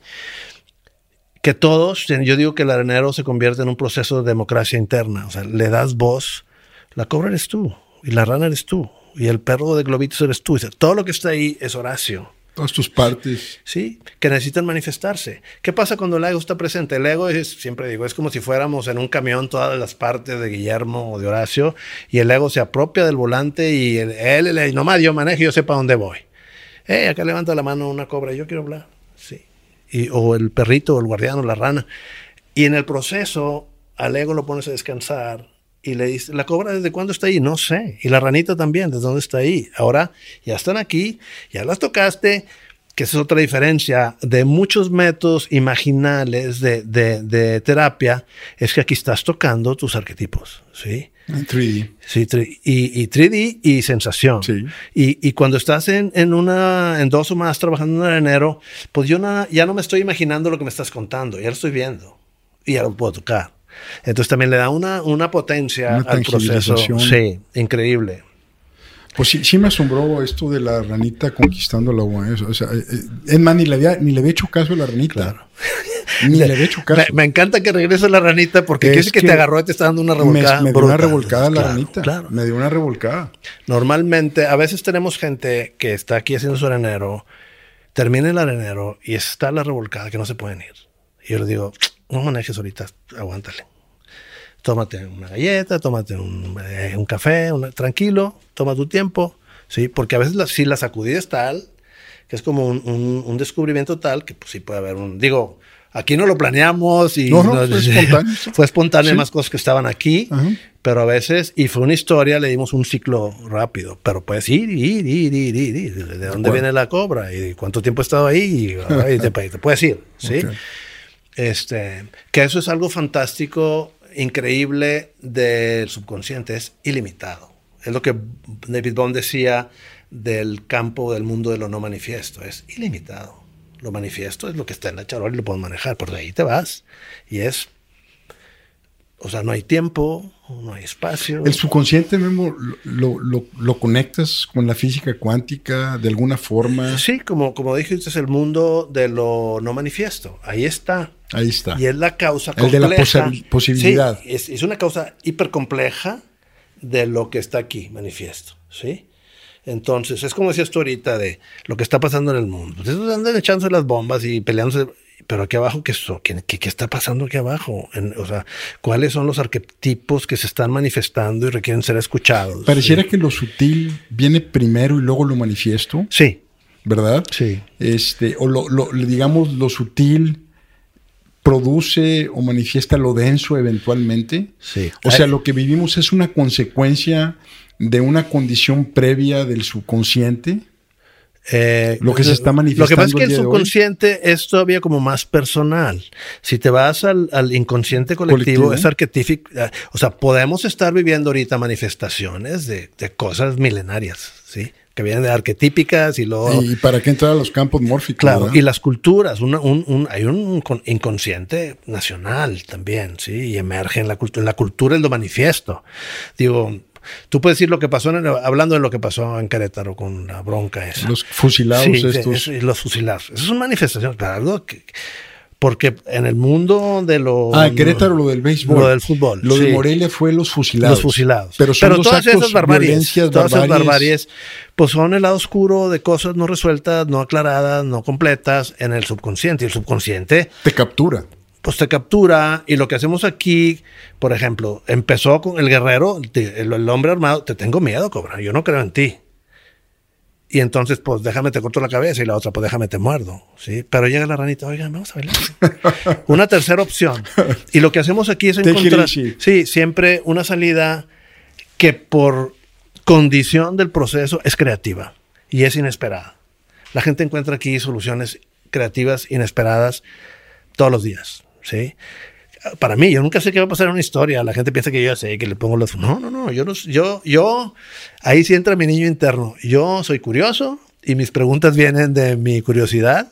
Que todos, yo digo que el arenero se convierte en un proceso de democracia interna, o sea, le das voz, la cobra eres tú, y la rana eres tú, y el perro de globitos eres tú, o sea, todo lo que está ahí es Horacio. Todas tus partes. Sí, que necesitan manifestarse. ¿Qué pasa cuando el ego está presente? El ego es, siempre digo, es como si fuéramos en un camión todas las partes de Guillermo o de Horacio y el ego se apropia del volante y el- él, él, nomás yo manejo y yo sé para dónde voy. Eh, acá levanta la mano una cobra, yo quiero hablar. Sí. Y, o el perrito, o el guardián, o la rana. Y en el proceso, al ego lo pones a descansar y le dice, ¿la cobra desde cuándo está ahí? No sé. Y la ranita también, ¿desde dónde está ahí? Ahora ya están aquí, ya las tocaste, que esa es otra diferencia de muchos métodos imaginales de, de, de terapia, es que aquí estás tocando tus arquetipos, ¿sí? En 3D. Sí, y, y 3D y sensación. Sí. Y, y, cuando estás en, en, una, en dos o más trabajando en enero, pues yo ya no me estoy imaginando lo que me estás contando, ya lo estoy viendo y ya lo puedo tocar. Entonces también le da una, una potencia Una al proceso. Sí, increíble. Pues sí, sí me asombró esto de la ranita conquistando la agua. O sea, eh, eh, es más, ni le, había, ni le había hecho caso a la ranita. Claro. Ni le había hecho caso. Me, me encanta que regrese la ranita porque Es que, que te agarró y te está dando una Me, revolcada. me dio una revolcada la Claro, ranita. Claro. Me dio una revolcada. Normalmente, a veces tenemos gente que está aquí haciendo su arenero, termina el arenero y está la revolcada que no se pueden ir. Y yo le digo, no manejes ahorita, aguántale. Tómate una galleta, tómate un, eh, un café, una- tranquilo, toma tu tiempo, ¿sí? Porque a veces la, si la sacudida es tal, que es como un, un- un descubrimiento tal, que pues sí puede haber un, digo, aquí no lo planeamos y No, no, fue espontáneo. fue espontáneo, Sí. más cosas que estaban aquí, Ajá. pero a veces, y fue una historia, le dimos un ciclo rápido, pero puedes ir, ir, ir, ir, ir, ir, de dónde viene la cobra y cuánto tiempo he estado ahí, y, y te, te puedes ir, ¿sí? Ok. Este, que eso es algo fantástico, increíble del subconsciente, es ilimitado. Es lo que David Bond decía del campo del mundo de lo no manifiesto, es ilimitado. Lo manifiesto es lo que está en la charola y lo puedo manejar, por ahí te vas y es, o sea, no hay tiempo, no hay espacio. El subconsciente, Memo, lo, lo, lo conectas con la física cuántica de alguna forma. Sí, como, como dijiste, es el mundo de lo no manifiesto. Ahí está. Ahí está. Y es la causa El de la posibilidad. Sí, es, es una causa hipercompleja de lo que está aquí manifiesto, ¿sí? Entonces, es como decías tú ahorita de lo que está pasando en el mundo. Pues andan echándose las bombas y peleándose, pero aquí abajo, ¿qué, qué, está pasando aquí abajo? En- o sea, ¿cuáles son los arquetipos que se están manifestando y requieren ser escuchados? Pareciera sí. que lo sutil viene primero y luego lo manifiesto, Sí, ¿verdad? sí. Este, o lo, lo- digamos, lo sutil produce o manifiesta lo denso eventualmente. Sí. O sea, lo que vivimos es una consecuencia de una condición previa del subconsciente. Eh, Lo que se está Lo que manifestando pasa es que el el de hoy. subconsciente es todavía como más personal. Si te vas al, al inconsciente colectivo, Colectivo. es arquetípico. eh, O sea, podemos estar viviendo ahorita manifestaciones de, de cosas milenarias, ¿sí? Que vienen de arquetípicas y luego... ¿Y para qué entrar a los campos mórficos? Claro, verdad? y las culturas, una- un, un- hay un con- inconsciente nacional también, ¿sí? Y emerge en la cultura, en la cultura es lo manifiesto. Digo, tú puedes decir lo que pasó, en hablando de lo que pasó en Querétaro con la bronca esa. Los fusilados Sí, estos. eso, y los fusilados. Manifestaciones, pero algo que... Porque en el mundo de lo... Ah, en Querétaro lo del béisbol. Lo del fútbol, Lo de. Morelia fue los fusilados. Los fusilados. Pero son dos todas actos, esas barbaries, todas esas barbaries. barbaries, pues son el lado oscuro de cosas no resueltas, no aclaradas, no completas en el subconsciente. Y el subconsciente, Te captura. Pues te captura. Y lo que hacemos aquí, por ejemplo, empezó con el guerrero, el, el hombre armado, te tengo miedo, cobra, yo no creo en ti. Y entonces, pues déjame te corto la cabeza y la otra, pues déjame te muerdo. ¿sí? Pero llega la ranita, oigan, vamos a bailar. Una tercera opción. Y lo que hacemos aquí es encontrar, sí, siempre una salida que por condición del proceso es creativa y es inesperada. La gente encuentra aquí soluciones creativas, inesperadas, todos los días. ¿Sí? Para mí, yo nunca sé qué va a pasar en una historia. La gente piensa que yo ya sé, que le pongo los... No, no, no. Yo, no, yo, yo, ahí sí entra mi niño interno. Yo soy curioso y mis preguntas vienen de mi curiosidad.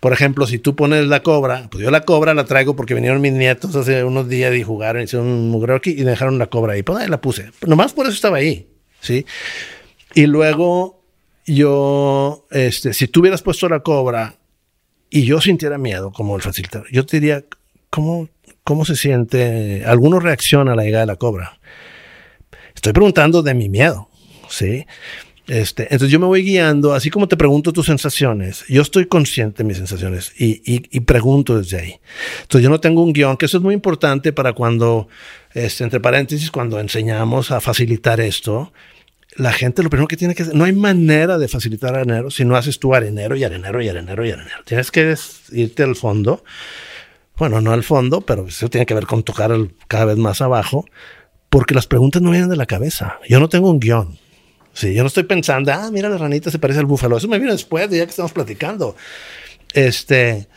Por ejemplo, si tú pones la cobra, pues yo la cobra la traigo porque vinieron mis nietos hace unos días y jugaron, hicieron un mugrero aquí y dejaron la cobra ahí. Pues ahí la puse. Nomás por eso estaba ahí. ¿sí? Y luego yo, este, si tú hubieras puesto la cobra y yo sintiera miedo como el facilitador, yo te diría, ¿cómo, cómo se siente? Alguno reacciona a la llegada de la cobra. Estoy preguntando de mi miedo, ¿sí? Este, entonces yo me voy guiando, así como te pregunto tus sensaciones, yo estoy consciente de mis sensaciones y, y- y pregunto desde ahí. Entonces yo no tengo un guion, que eso es muy importante para cuando, este, entre paréntesis, cuando enseñamos a facilitar esto, la gente lo primero que tiene que hacer, no hay manera de facilitar arenero si no haces tú arenero y arenero y arenero y arenero. Tienes que irte al fondo. Bueno, no al fondo, pero eso tiene que ver con tocar cada vez más abajo porque las preguntas no vienen de la cabeza. Yo no tengo un guion. Sí, yo no estoy pensando, ah, mira, la ranita se parece al búfalo. Eso me vino después, ya que estamos platicando. Este,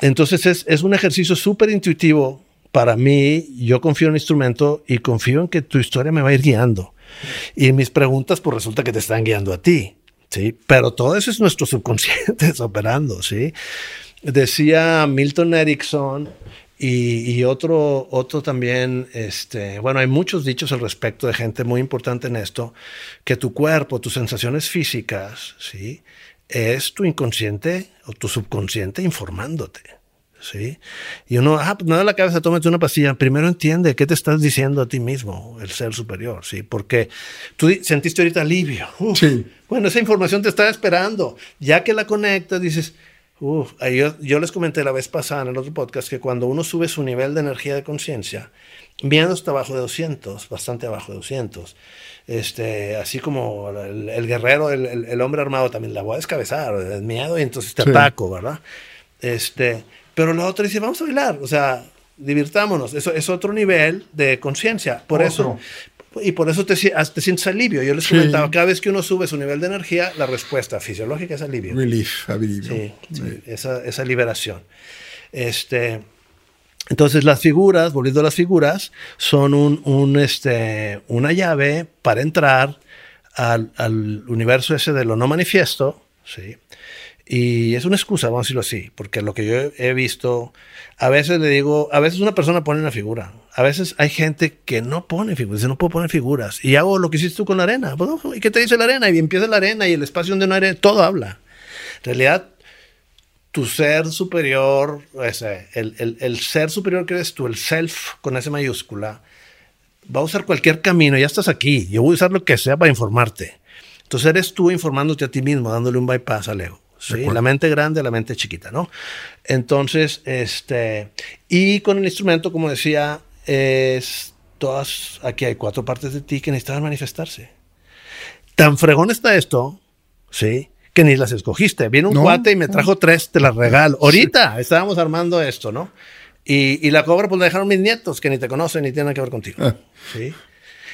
entonces es, es un ejercicio súper intuitivo para mí. Yo confío en el instrumento y confío en que tu historia me va a ir guiando. Y mis preguntas, pues resulta que te están guiando a ti. Sí, pero todo eso es nuestro subconsciente operando, ¿sí? Decía Milton Erickson y, otro, otro también, este, bueno, hay muchos dichos al respecto de gente muy importante en esto, que tu cuerpo, tus sensaciones físicas, ¿sí? Es tu inconsciente o tu subconsciente informándote. ¿Sí? Y uno, ah, pues nada la cabeza, tómate una pastilla. Primero entiende qué te estás diciendo a ti mismo, el ser superior, ¿sí? Porque tú sentiste ahorita alivio. sí. Bueno, esa información te estaba esperando. Ya que la conectas, dices, Uf, yo, yo, les comenté la vez pasada en el otro podcast que cuando uno sube su nivel de energía de conciencia, miedo está abajo de 200, bastante abajo de 200. Este, así como el, guerrero, el, el, hombre armado también la voy a descabezar, el miedo y entonces te ataco, ¿verdad? Este, pero la otra dice, vamos a bailar, o sea, divirtámonos. Eso es otro nivel de conciencia. Por eso, y por eso te, te, sientes alivio. Yo les comentaba, cada vez que uno sube su nivel de energía, la respuesta fisiológica es alivio. Relief, alivio. Sí, sí. Esa, esa, liberación. Este, entonces las figuras, volviendo a las figuras, son un, un, este, una llave para entrar al, al, universo ese de lo no manifiesto, ¿sí? Y es una excusa, vamos a decirlo así, porque lo que yo he visto, a veces le digo, a veces una persona pone una figura, a veces hay gente que no pone figuras, dice, no puedo poner figuras, y hago lo que hiciste tú con la arena. Pues, ¿Y qué te dice la arena? Y empieza la arena y el espacio donde no hay arena, todo habla. En realidad, tu ser superior, ese, el, el, el, ser superior que eres tú, el self con esa mayúscula, va a usar cualquier camino, ya estás aquí, yo voy a usar lo que sea para informarte. Entonces eres tú informándote a ti mismo, dándole un bypass al ego. ¿Sí? La mente grande, la mente chiquita, ¿no? Entonces, este, y con el instrumento, como decía, es todas, aquí hay cuatro partes de ti que necesitan manifestarse. Tan fregón está esto, ¿sí? Que ni las escogiste. Viene un cuate y me trajo tres, te las regalo. Ahorita estábamos armando esto, ¿no? Y, y, la cobra pues la dejaron mis nietos, que ni te conocen ni tienen nada que ver contigo. Ah. ¿sí?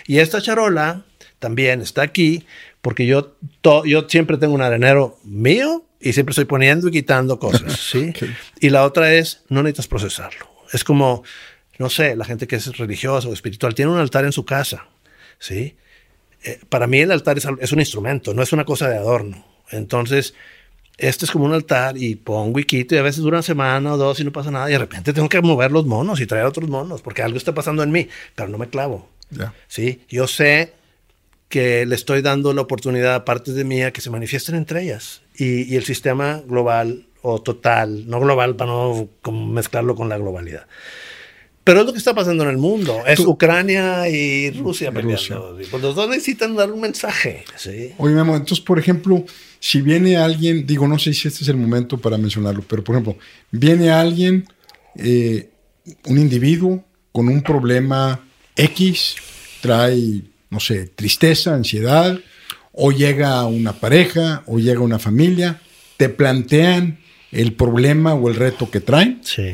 Y esta charola también está aquí, porque yo, yo siempre tengo un arenero mío y siempre estoy poniendo y quitando cosas, ¿sí? Y la otra es, no necesitas procesarlo. Es como, no sé, la gente que es religiosa o espiritual tiene un altar en su casa, ¿sí? Eh, para mí el altar es, es, un instrumento, no es una cosa de adorno. Entonces, este es como un altar y pongo y quito y a veces dura una semana o dos y no pasa nada y de repente tengo que mover los monos y traer otros monos porque algo está pasando en mí, pero no me clavo. ¿sí? Yo sé que le estoy dando la oportunidad a partes de mí a que se manifiesten entre ellas y, el sistema global o total, no global para no mezclarlo con la globalidad. Pero es lo que está pasando en el mundo. Es Ucrania y Rusia peleando. Pues los dos necesitan dar un mensaje. ¿sí? Oye, Memo, entonces, por ejemplo, si viene alguien, digo, no sé si este es el momento para mencionarlo, pero por ejemplo, viene alguien, eh, un individuo con un problema X, trae, no sé, tristeza, ansiedad, o llega una pareja, o llega una familia, te plantean el problema o el reto que traen. Sí.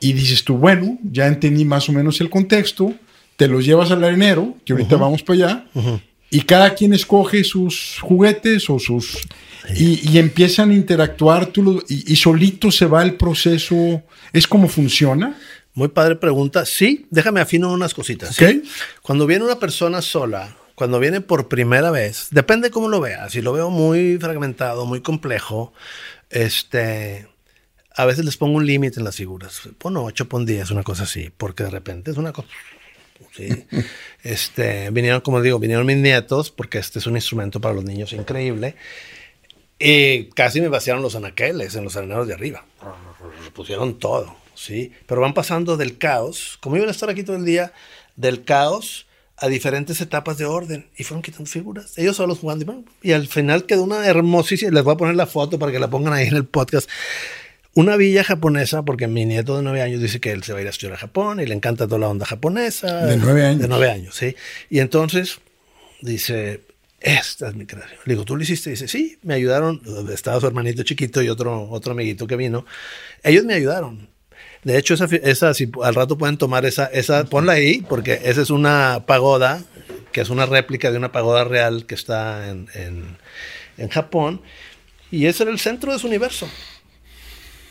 Y dices tú, bueno, ya entendí más o menos el contexto, te los llevas al arenero, que ahorita vamos para allá, y cada quien escoge sus juguetes o sus... Y, empiezan a interactuar tú y, solito se va el proceso. ¿Es como funciona? Muy padre pregunta. Sí, déjame afino unas cositas. Cuando viene una persona sola, cuando viene por primera vez, depende cómo lo veas. Si lo veo muy fragmentado, muy complejo, este, a veces les pongo un límite en las figuras. Pon 8, pon 10, una cosa así, porque de repente es una cosa. Sí. este, vinieron, como digo, vinieron mis nietos, porque este es un instrumento para los niños increíble. Y casi me vaciaron los anaqueles en los areneros de arriba. Pusieron todo, ¿sí? Pero van pasando del caos, como iban a estar aquí todo el día, del caos a diferentes etapas de orden y fueron quitando figuras. Ellos solos jugando y, al final quedó una hermosísima. Les voy a poner la foto para que la pongan ahí en el podcast. Una villa japonesa, porque mi nieto de nueve años dice que él se va a ir a estudiar a Japón y le encanta toda la onda japonesa. De nueve años. De nueve años, sí. Y entonces dice, esta es mi creación. Le digo, ¿tú lo hiciste? Dice, sí, me ayudaron. Estaba su hermanito chiquito y otro, otro amiguito que vino. Ellos me ayudaron. De hecho, esa, esa si al rato pueden tomar esa, esa, ponla ahí, porque esa es una pagoda, que es una réplica de una pagoda real que está en, en, en Japón, y ese era el centro de su universo.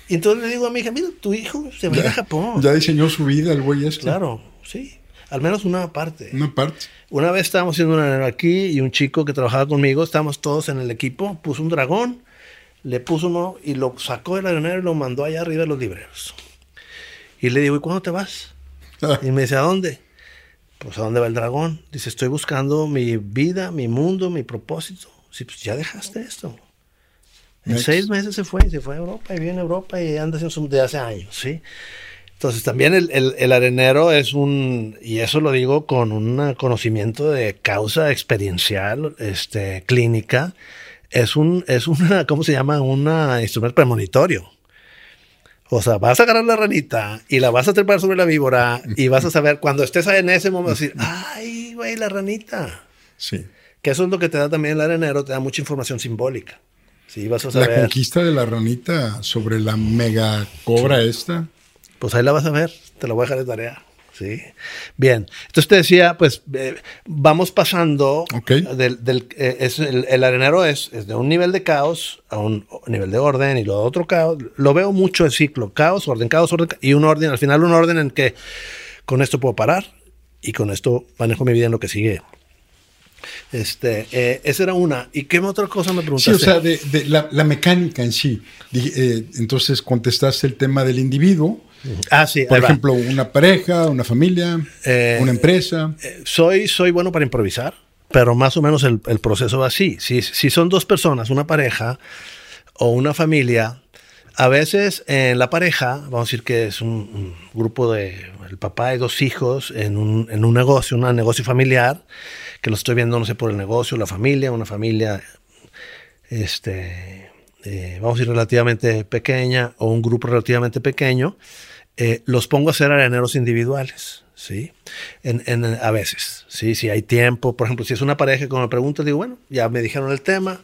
Y entonces le digo a mi hija, mira, tu hijo se va a Japón. Ya diseñó su vida el güey este. Claro, sí. Al menos una parte. Una parte. Una vez estábamos haciendo un anero aquí y un chico que trabajaba conmigo, estábamos todos en el equipo, puso un dragón, le puso uno y lo sacó del arenero y lo mandó allá arriba de los libreros. Y le digo, ¿y cuándo te vas? Ah. Y me dice, ¿a dónde? Pues a dónde va el dragón. Dice, estoy buscando mi vida, mi mundo, mi propósito. Sí, pues ya dejaste esto. En seis meses se fue, se fue a Europa y vive en Europa y anda haciendo de hace años, ¿sí? Entonces también el, el, arenero es un, y eso lo digo con un conocimiento de causa experiencial, este, clínica, es un, es una, ¿cómo se llama? Un instrumento premonitorio. O sea, vas a agarrar la ranita y la vas a trepar sobre la víbora y vas a saber cuando estés en ese momento decir, ay, güey, la ranita. Sí. Que eso es lo que te da también el arenero, te da mucha información simbólica. Sí, vas a saber. La conquista de la ranita sobre la mega cobra esta. Pues ahí la vas a ver, te la voy a dejar de tarea. Sí. Bien. Entonces te decía, pues eh, vamos pasando del, del eh, es, el, arenero es, es, de un nivel de caos a un nivel de orden y luego otro caos. Lo veo mucho el ciclo, caos, orden, caos, orden y un orden, al final un orden en que con esto puedo parar y con esto manejo mi vida en lo que sigue. Este, eh, esa era una. ¿Y qué otra cosa me preguntaste? Sí, o sea, de, la, mecánica en sí. entonces contestaste el tema del individuo Ah, sí. Por ejemplo, una pareja, una familia, eh, una empresa. Eh, soy, soy bueno para improvisar, pero más o menos el, proceso va así. Si, si, son dos personas, una pareja o una familia, a veces en la pareja, vamos a decir que es un, grupo de el papá y dos hijos en un, en un negocio, un negocio familiar, que lo estoy viendo, no sé, por el negocio, la familia, una familia, este, eh, vamos a decir, relativamente pequeña o un grupo relativamente pequeño. Eh, los pongo a hacer areneros individuales, ¿sí? En, a veces, ¿sí? Si hay tiempo, por ejemplo, si es una pareja que me pregunta, digo, bueno, ya me dijeron el tema,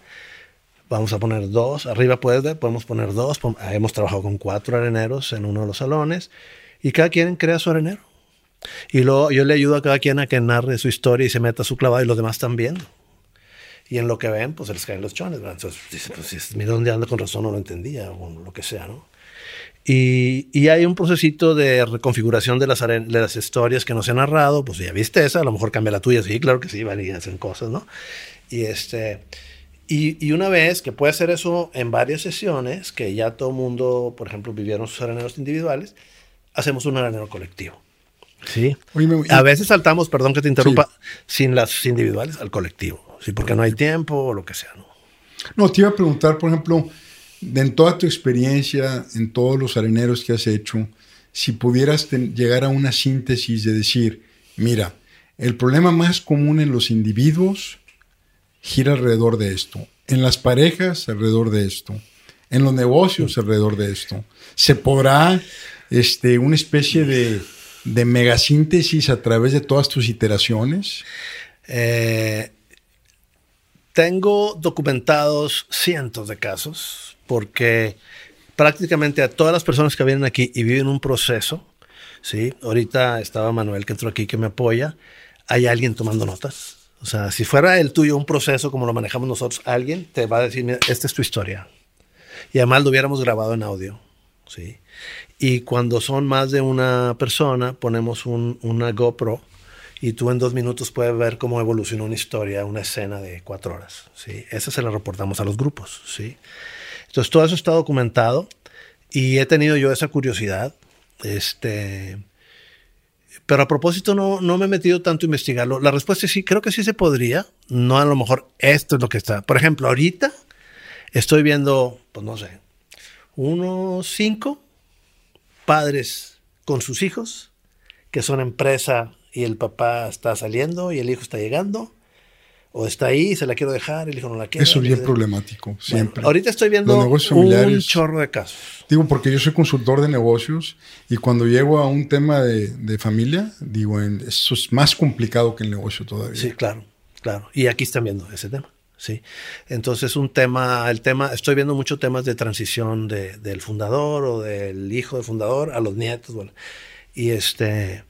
vamos a poner dos, arriba puede, podemos poner dos, hemos trabajado con cuatro areneros en uno de los salones y cada quien crea su arenero. Y luego yo le ayudo a cada quien a que narre su historia y se meta su clavado y los demás están viendo. Y en lo que ven, pues se les caen los chones. Entonces, dice, pues mira dónde anda con razón, no lo entendía, o lo que sea, ¿no? Y, hay un procesito de reconfiguración de las, de las historias que no se han narrado. Pues ya viste esa, a lo mejor cambia la tuya. Sí, claro que sí, van y hacen cosas, ¿no? Y, este, y, una vez que puede hacer eso en varias sesiones, que ya todo el mundo, por ejemplo, vivieron sus areneros individuales, hacemos un arenero colectivo. Sí. a veces saltamos, perdón que te interrumpa, sin las individuales al colectivo. Sí, porque no hay tiempo o lo que sea, ¿no? No, te iba a preguntar, por ejemplo, en toda tu experiencia, en todos los areneros que has hecho, si pudieras llegar a una síntesis de decir, mira, el problema más común en los individuos gira alrededor de esto, en las parejas alrededor de esto, en los negocios alrededor de esto. ¿Se podrá este, una especie de, de megasíntesis a través de todas tus iteraciones? Eh, tengo documentados cientos de casos porque prácticamente a todas las personas que vienen aquí y viven un proceso, ¿sí? Ahorita estaba Manuel que entró aquí que me apoya, hay alguien tomando notas. O sea, si fuera el tuyo un proceso como lo manejamos nosotros, alguien te va a decir, mira, esta es tu historia. Y además lo hubiéramos grabado en audio, ¿sí? Y cuando son más de una persona, ponemos un, una GoPro y tú en dos minutos puedes ver cómo evolucionó una historia, una escena de cuatro horas, ¿sí? Esa se la reportamos a los grupos, ¿sí? Entonces, todo eso está documentado y he tenido yo esa curiosidad. Este, pero a propósito, no, no me he metido tanto a investigarlo. La respuesta es sí, creo que sí se podría. No a lo mejor esto es lo que está. Por ejemplo, ahorita estoy viendo, pues no sé, unos cinco padres con sus hijos que son empresa y el papá está saliendo y el hijo está llegando o está ahí, se la quiero dejar, el hijo no la quiere. Eso es bien problemático, siempre. ahorita estoy viendo un chorro de casos. Digo, porque yo soy consultor de negocios y cuando llego a un tema de, familia, digo, eso es más complicado que el negocio todavía. Sí, claro, claro. Y aquí están viendo ese tema. ¿sí? Entonces un tema, el tema, estoy viendo muchos temas de transición de, del fundador o del hijo del fundador a los nietos, bueno, y este,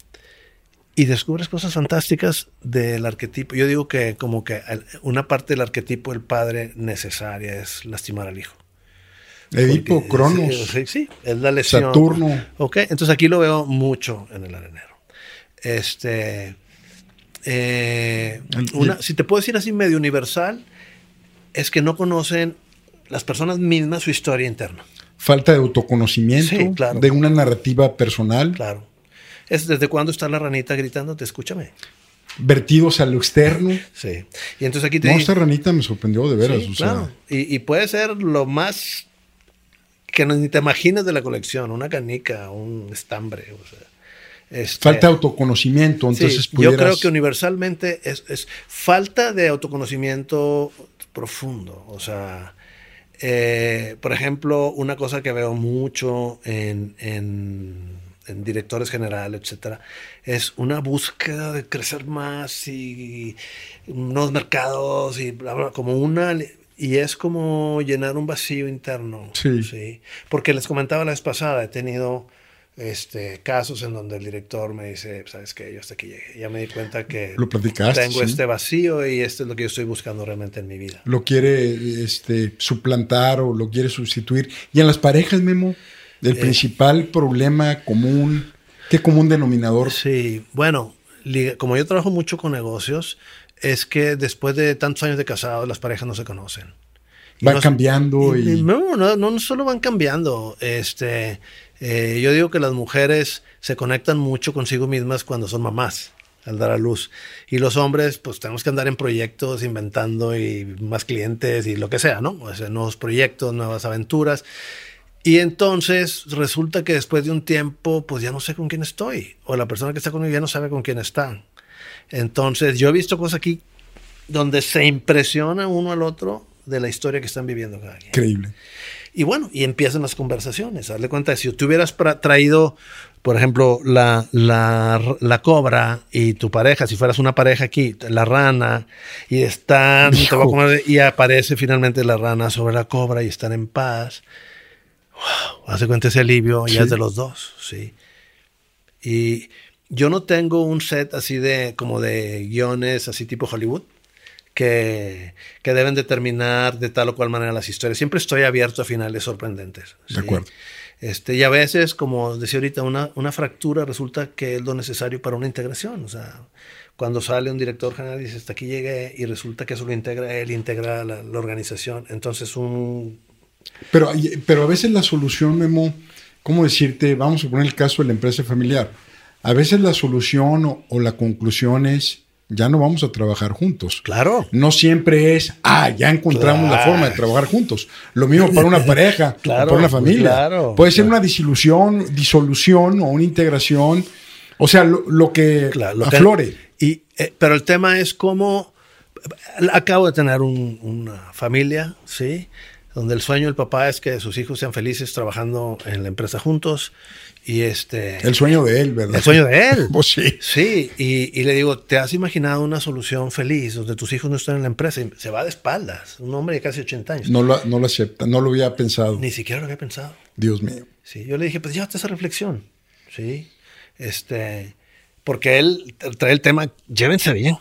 y descubres cosas fantásticas del arquetipo. Yo digo que como que una parte del arquetipo del padre necesaria es lastimar al hijo. Edipo, Cronos. Sí, sí, es la lesión. Saturno. Ok, entonces aquí lo veo mucho en el arenero. Este, eh, una, si te puedo decir así medio universal, es que no conocen las personas mismas su historia interna. Falta de autoconocimiento, de una narrativa personal. Claro. Es desde cuándo está la ranita gritando, te escúchame. Vertidos a lo externo. Sí. Y entonces aquí te No, esta ranita me sorprendió de veras. claro. y, puede ser lo más que ni te imaginas de la colección, una canica, un estambre. O sea. Este, falta de autoconocimiento, entonces Yo creo que universalmente es, falta de autoconocimiento profundo. O sea, eh, por ejemplo, una cosa que veo mucho en, directores generales, etcétera, es una búsqueda de crecer más y nuevos mercados y como una y es como llenar un vacío interno. Sí. Porque les comentaba la vez pasada, he tenido este, casos en donde el director me dice, sabes qué, yo hasta aquí llegué. Ya me di cuenta que tengo este vacío y esto es lo que yo estoy buscando realmente en mi vida. Lo quiere este, suplantar o lo quiere sustituir. Y en las parejas, Memo, el eh, principal problema común, ¿qué común denominador? Sí, bueno, como yo trabajo mucho con negocios, es que después de tantos años de casado, las parejas no se conocen. Van cambiando y, No, no, no solo van cambiando. Este eh, yo digo que las mujeres se conectan mucho consigo mismas cuando son mamás al dar a luz. Y los hombres, pues tenemos que andar en proyectos, inventando y más clientes y lo que sea, ¿no? O sea, nuevos proyectos, nuevas aventuras. Y entonces resulta que después de un tiempo, pues ya no sé con quién estoy. O la persona que está conmigo ya no sabe con quién está. Entonces yo he visto cosas aquí donde se impresiona uno al otro de la historia que están viviendo cada quien. Increíble. Y bueno, y empiezan las conversaciones. Hazle cuenta, si tú hubieras traído, por ejemplo, la, la, cobra y tu pareja, si fueras una pareja aquí, la rana, y están, y aparece finalmente la rana sobre la cobra y están en paz. Wow, hace cuenta ese alivio, ya es de los dos, sí. Y yo no tengo un set así de, como de guiones, así tipo Hollywood que, deben determinar de tal o cual manera las historias. Siempre estoy abierto a finales sorprendentes. De acuerdo. Este, y a veces, como decía ahorita, una, una fractura resulta que es lo necesario para una integración. O sea, cuando sale un director general y dice, hasta aquí llegué, y resulta que eso lo integra él, integra la, la organización. Entonces, un... Pero, pero a veces la solución, Memo, ¿cómo decirte? Vamos a poner el caso de la empresa familiar. A veces la solución o la conclusión es ya no vamos a trabajar juntos. Claro. No siempre es, ah, ya encontramos la forma de trabajar juntos. Lo mismo para una pareja, para una familia. Claro, Puede ser una disilusión, disolución o una integración. O sea, lo, que aflore. y, eh, pero el tema es cómo. Acabo de tener una familia, ¿sí? Donde el sueño del papá es que sus hijos sean felices trabajando en la empresa juntos y este. El sueño de él, ¿verdad? El sueño de él. pues sí. Sí, y, le digo, ¿te has imaginado una solución feliz donde tus hijos no están en la empresa? Y se va de espaldas. Un hombre de casi 80 años. No lo, no lo acepta, no lo había pensado. Ni siquiera lo había pensado. Dios mío. Sí, yo le dije, pues llévate esa reflexión. Sí. Este. Porque él trae el tema, llévense bien,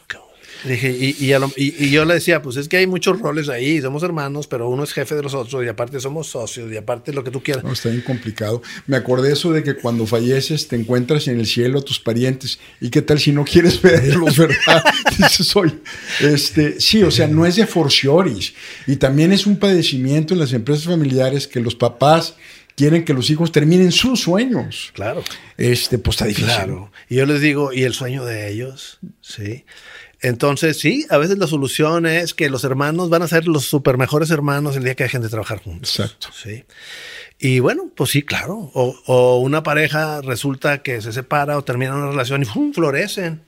Dije, y, y, yo le decía, pues es que hay muchos roles ahí, somos hermanos, pero uno es jefe de los otros y aparte somos socios y aparte lo que tú quieras. No, está bien complicado. Me acordé eso de que cuando falleces te encuentras en el cielo a tus parientes y qué tal si no quieres verlos, ¿verdad? Dices, soy. Este, sí, o sea, no es de forcioris y también es un padecimiento en las empresas familiares que los papás quieren que los hijos terminen sus sueños. Claro. Este, pues está difícil. Claro. Y yo les digo, ¿y el sueño de ellos? Sí. Entonces, sí, a veces la solución es que los hermanos van a ser los super mejores hermanos el día que dejen de trabajar juntos. Exacto. Sí. Y bueno, pues sí, claro. O, una pareja resulta que se separa o termina una relación y ¡fum! florecen.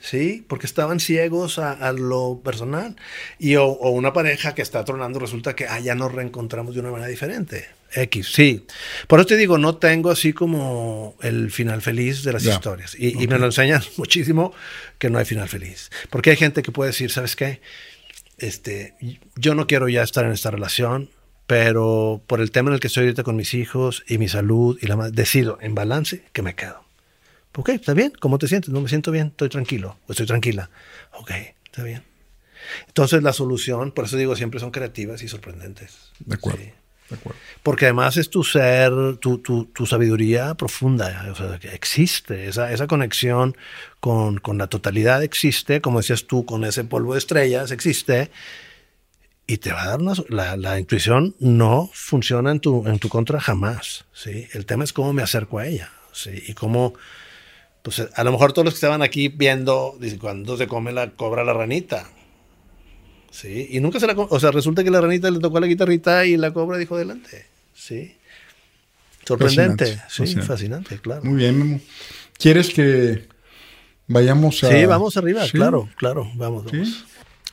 Sí. porque estaban ciegos a, lo personal. Y o, una pareja que está tronando resulta que ah, ya nos reencontramos de una manera diferente. X, sí. Por eso te digo, no tengo así como el final feliz de las historias. Y, y, me lo enseñan muchísimo que no hay final feliz. Porque hay gente que puede decir, ¿sabes qué? este, yo no quiero ya estar en esta relación, pero por el tema en el que estoy ahorita con mis hijos y mi salud y la decido en balance que me quedo. Ok, está bien, ¿cómo te sientes? No me siento bien, estoy tranquilo, o estoy tranquila. Ok, está bien. Entonces la solución, por eso digo, siempre son creativas y sorprendentes. De acuerdo. Porque además es tu ser, tu, tu, tu sabiduría profunda, o sea, que existe, esa, esa conexión con, con, la totalidad existe, como decías tú, con ese polvo de estrellas existe, y te va a dar una... La, la intuición no funciona en tu, en tu contra jamás, ¿sí? El tema es cómo me acerco a ella, ¿sí? Y cómo pues a lo mejor todos los que estaban aquí viendo, cuando se come la cobra la ranita? Sí, y nunca se la O sea, resulta que la ranita le tocó la guitarrita y la cobra dijo adelante. Sí. Sorprendente. sí, fascinante. claro. Muy bien, Memo. ¿Quieres que vayamos a. Sí, vamos arriba, claro, claro, vamos, vamos.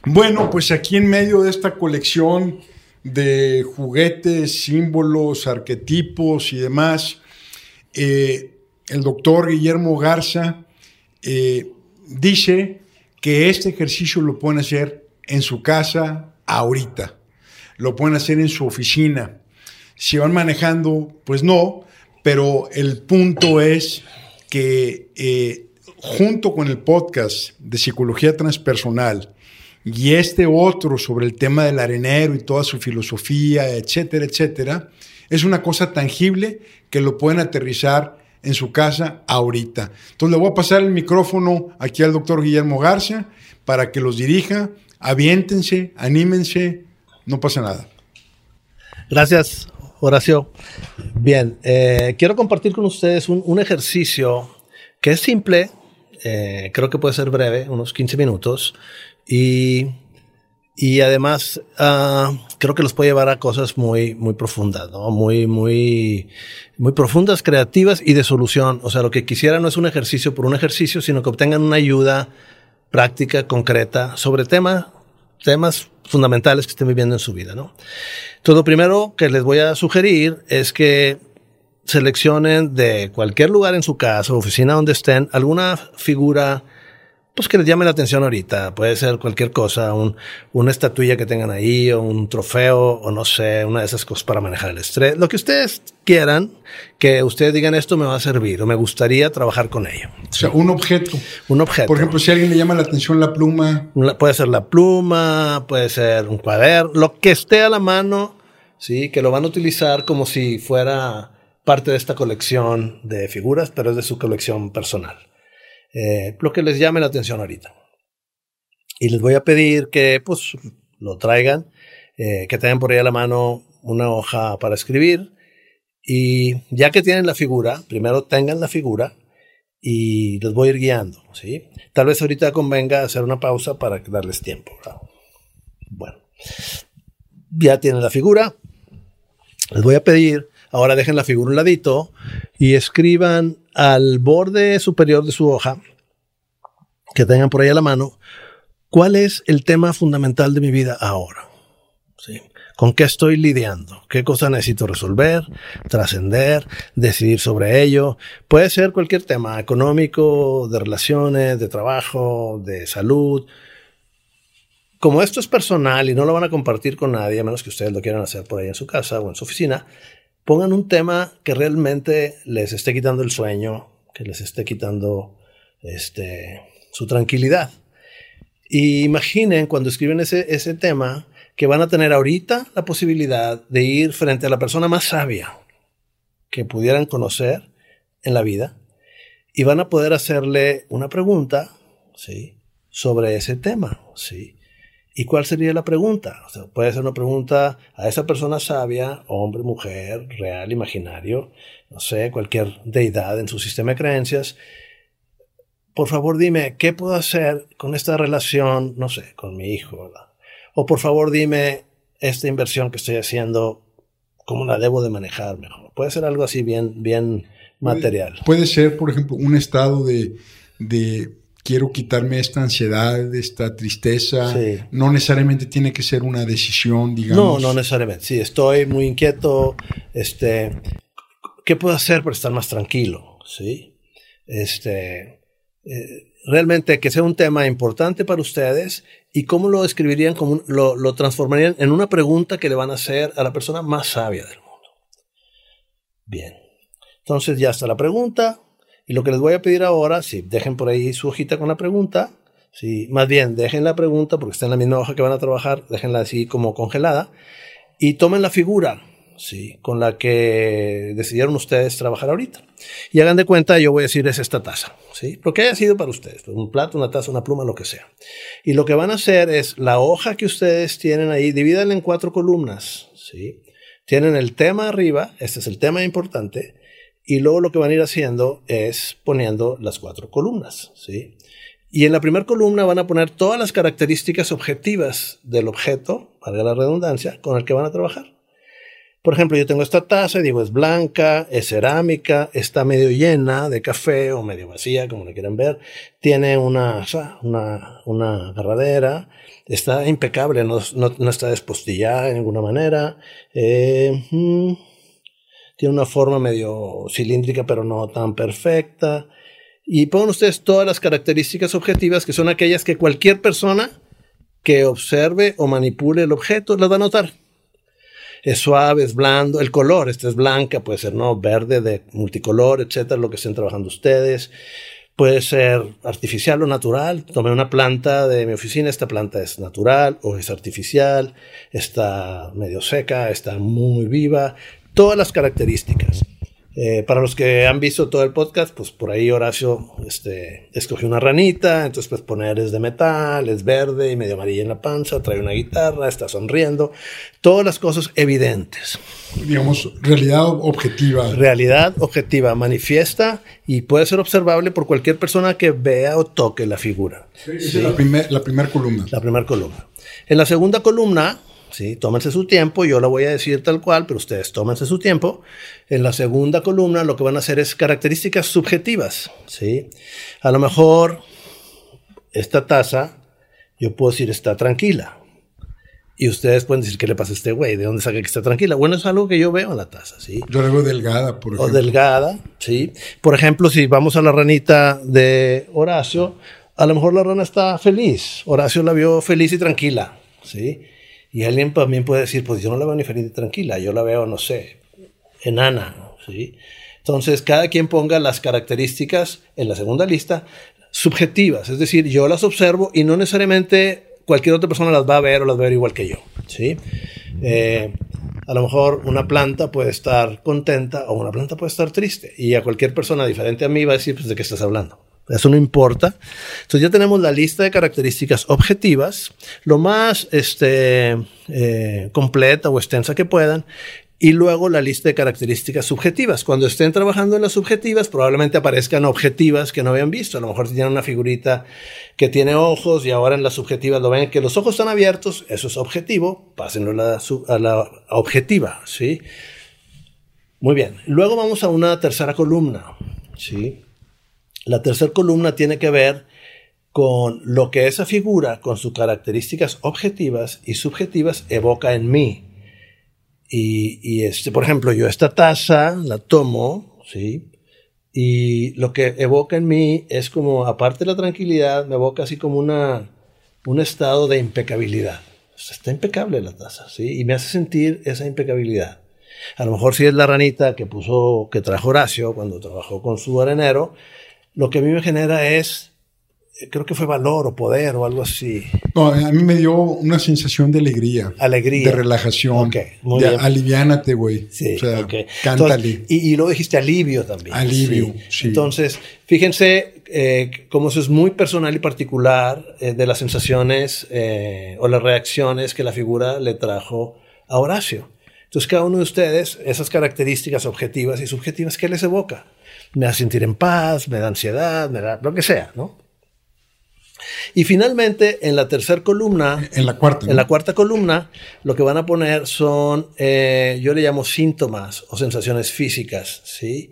Bueno, pues aquí en medio de esta colección de juguetes, símbolos, arquetipos y demás, eh, el doctor Guillermo Garza eh, dice que este ejercicio lo pueden hacer en su casa ahorita, lo pueden hacer en su oficina. Si van manejando, pues no, pero el punto es que eh, junto con el podcast de psicología transpersonal y este otro sobre el tema del arenero y toda su filosofía, etcétera, etcétera, es una cosa tangible que lo pueden aterrizar en su casa ahorita. Entonces le voy a pasar el micrófono aquí al doctor Guillermo García para que los dirija. Aviéntense, anímense, no pasa nada. Gracias, Horacio. Bien, eh, quiero compartir con ustedes un, ejercicio que es simple, eh, creo que puede ser breve, unos 15 minutos, y y además uh, creo que los puede llevar a cosas muy, muy profundas, ¿no? Muy, muy, muy profundas, creativas y de solución. O sea, lo que quisiera no es un ejercicio por un ejercicio, sino que obtengan una ayuda práctica, concreta, sobre temas, temas fundamentales que estén viviendo en su vida, ¿no? Entonces, lo primero que les voy a sugerir es que seleccionen de cualquier lugar en su casa, oficina donde estén, alguna figura pues que les llame la atención ahorita. Puede ser cualquier cosa, un, una estatuilla que tengan ahí, o un trofeo, o no sé, una de esas cosas para manejar el estrés. Lo que ustedes quieran, que ustedes digan esto me va a servir, o me gustaría trabajar con ello. O sea, un objeto. Un objeto. Por ejemplo, si a alguien le llama la atención la pluma. puede ser la pluma, puede ser un cuaderno, lo que esté a la mano, sí, que lo van a utilizar como si fuera parte de esta colección de figuras, pero es de su colección personal. Eh, lo que les llame la atención ahorita. Y les voy a pedir que pues lo traigan, eh, que tengan por ahí a la mano una hoja para escribir y ya que tienen la figura, primero tengan la figura y les voy a ir guiando, ¿sí? Tal vez ahorita convenga hacer una pausa para darles tiempo. Bueno, ya tienen la figura. Les voy a pedir, ahora dejen la figura un ladito y escriban al borde superior de su hoja, que tengan por ahí a la mano, ¿cuál es el tema fundamental de mi vida ahora? ¿Con qué estoy lidiando? ¿Qué cosa necesito resolver, trascender, decidir sobre ello? Puede ser cualquier tema económico, de relaciones, de trabajo, de salud. Como esto es personal y no lo van a compartir con nadie, a menos que ustedes lo quieran hacer por ahí en su casa o en su oficina, pongan un tema que realmente les esté quitando el sueño, que les esté quitando este, su tranquilidad. Y imaginen cuando escriben ese, ese tema que van a tener ahorita la posibilidad de ir frente a la persona más sabia que pudieran conocer en la vida y van a poder hacerle una pregunta, ¿sí? Sobre ese tema, ¿sí? ¿Y cuál sería la pregunta? puede ser una pregunta a esa persona sabia, hombre, mujer, real, imaginario, no sé, cualquier deidad en su sistema de creencias. Por favor, dime, ¿qué puedo hacer con esta relación, no sé, con mi hijo? O por favor, dime, esta inversión que estoy haciendo, ¿cómo la debo de manejar mejor? Puede ser algo así bien, bien material. Puede, ser, por ejemplo, un estado de quiero quitarme esta ansiedad, esta tristeza. No necesariamente tiene que ser una decisión, digamos. No, no necesariamente. Sí, estoy muy inquieto. Este, ¿qué puedo hacer para estar más tranquilo? Sí. Este, eh, realmente que sea un tema importante para ustedes y cómo lo escribirían, como lo, lo transformarían en una pregunta que le van a hacer a la persona más sabia del mundo. Bien, entonces ya está la pregunta y lo que les voy a pedir ahora, si dejen por ahí su hojita con la pregunta, si más bien dejen la pregunta porque está en la misma hoja que van a trabajar, déjenla así como congelada y tomen la figura ¿sí? con la que decidieron ustedes trabajar ahorita. Y hagan de cuenta, yo voy a decir es esta taza, ¿sí? Lo que haya sido para ustedes, un plato, una taza, una pluma, lo que sea. Y lo que van a hacer es la hoja que ustedes tienen ahí, divídanla en cuatro columnas, ¿sí? Tienen el tema arriba, este es el tema importante, y luego lo que van a ir haciendo es poniendo las cuatro columnas, ¿sí? Y en la primera columna van a poner todas las características objetivas del objeto, valga la redundancia, con el que van a trabajar. Por ejemplo, yo tengo esta taza, digo, es blanca, es cerámica, está medio llena de café o medio vacía, como le quieran ver. Tiene una, una, una agarradera, está impecable, no, no, está despostillada de ninguna manera. Eh, mm, tiene una forma medio cilíndrica, pero no tan perfecta. Y pongan ustedes todas las características objetivas, que son aquellas que cualquier persona que observe o manipule el objeto las va a notar es suave, es blando, el color, esta es blanca, puede ser no verde de multicolor, etcétera, lo que estén trabajando ustedes. Puede ser artificial o natural. Tomé una planta de mi oficina, esta planta es natural o es artificial, está medio seca, está muy viva, todas las características. Eh, para los que han visto todo el podcast, pues por ahí Horacio este, escogió una ranita, entonces pues poner es de metal, es verde y medio amarilla en la panza, trae una guitarra, está sonriendo, todas las cosas evidentes. Digamos, realidad objetiva. Realidad objetiva, manifiesta y puede ser observable por cualquier persona que vea o toque la figura. Sí, La primera columna. La primera columna. En la segunda columna ¿sí? Tómense su tiempo, yo la voy a decir tal cual, pero ustedes tómense su tiempo. En la segunda columna lo que van a hacer es características subjetivas, ¿sí? A lo mejor esta taza, yo puedo decir está tranquila. Y ustedes pueden decir, ¿qué le pasa a este güey? ¿De dónde saca que está tranquila? Bueno, es algo que yo veo en la taza, ¿sí? Yo la veo delgada, por ejemplo. O delgada, ¿sí? Por ejemplo, si vamos a la ranita de Horacio, a lo mejor la rana está feliz. Horacio la vio feliz y tranquila, ¿sí? Y alguien también puede decir, pues yo no la veo ni feliz ni tranquila, yo la veo, no sé, enana, ¿sí? Entonces, cada quien ponga las características en la segunda lista subjetivas, es decir, yo las observo y no necesariamente cualquier otra persona las va a ver o las va a ver igual que yo, ¿sí? Eh, a lo mejor una planta puede estar contenta o una planta puede estar triste y a cualquier persona diferente a mí va a decir, pues, ¿de qué estás hablando? Eso no importa. Entonces ya tenemos la lista de características objetivas, lo más este, eh, completa o extensa que puedan, y luego la lista de características subjetivas. Cuando estén trabajando en las subjetivas, probablemente aparezcan objetivas que no habían visto. A lo mejor tienen una figurita que tiene ojos y ahora en las subjetivas lo ven que los ojos están abiertos, eso es objetivo, pásenlo a la, a la objetiva, ¿sí? Muy bien. Luego vamos a una tercera columna, ¿sí? La tercera columna tiene que ver con lo que esa figura, con sus características objetivas y subjetivas, evoca en mí. Y, este, por ejemplo, yo esta taza la tomo, ¿sí? Y lo que evoca en mí es como, aparte de la tranquilidad, me evoca así como una, un estado de impecabilidad. está impecable la taza, ¿sí? Y me hace sentir esa impecabilidad. A lo mejor si es la ranita que puso, que trajo Horacio cuando trabajó con su arenero, lo que a mí me genera es, eh, creo que fue valor o poder o algo así. No, a mí me dio una sensación de alegría. Alegría. De relajación. muy de aliviánate, güey. Sí, o sea, cántale. y, luego dijiste alivio también. Alivio, sí. Entonces, fíjense eh, cómo eso es muy personal y particular eh, de las sensaciones o las reacciones que la figura le trajo a Horacio. Entonces, cada uno de ustedes, esas características objetivas y subjetivas, ¿qué les evoca? Me da sentir en paz, me da ansiedad, me da lo que sea, ¿no? Y finalmente, en la tercera columna, en la cuarta, en la cuarta columna, lo que van a poner son, eh, yo le llamo síntomas o sensaciones físicas, ¿sí?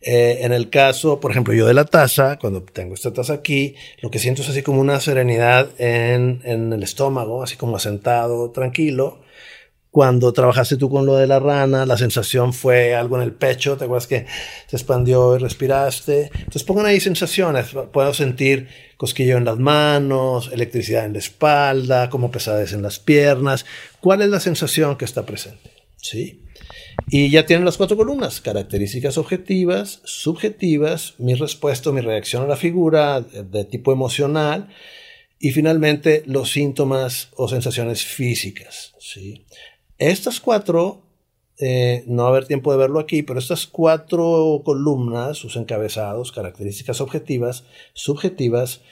Eh, en el caso, por ejemplo, yo de la taza, cuando tengo esta taza aquí, lo que siento es así como una serenidad en, en el estómago, así como asentado, tranquilo. Cuando trabajaste tú con lo de la rana, la sensación fue algo en el pecho, te acuerdas que se expandió y respiraste. Entonces pongan ahí sensaciones. Puedo sentir cosquillo en las manos, electricidad en la espalda, como pesadez en las piernas. ¿Cuál es la sensación que está presente? ¿Sí? Y ya tienen las cuatro columnas, características objetivas, subjetivas, mi respuesta, mi reacción a la figura de tipo emocional y finalmente los síntomas o sensaciones físicas. ¿sí? Estas cuatro, eh, no va a haber tiempo de verlo aquí, pero estas cuatro columnas, sus encabezados, características objetivas, subjetivas,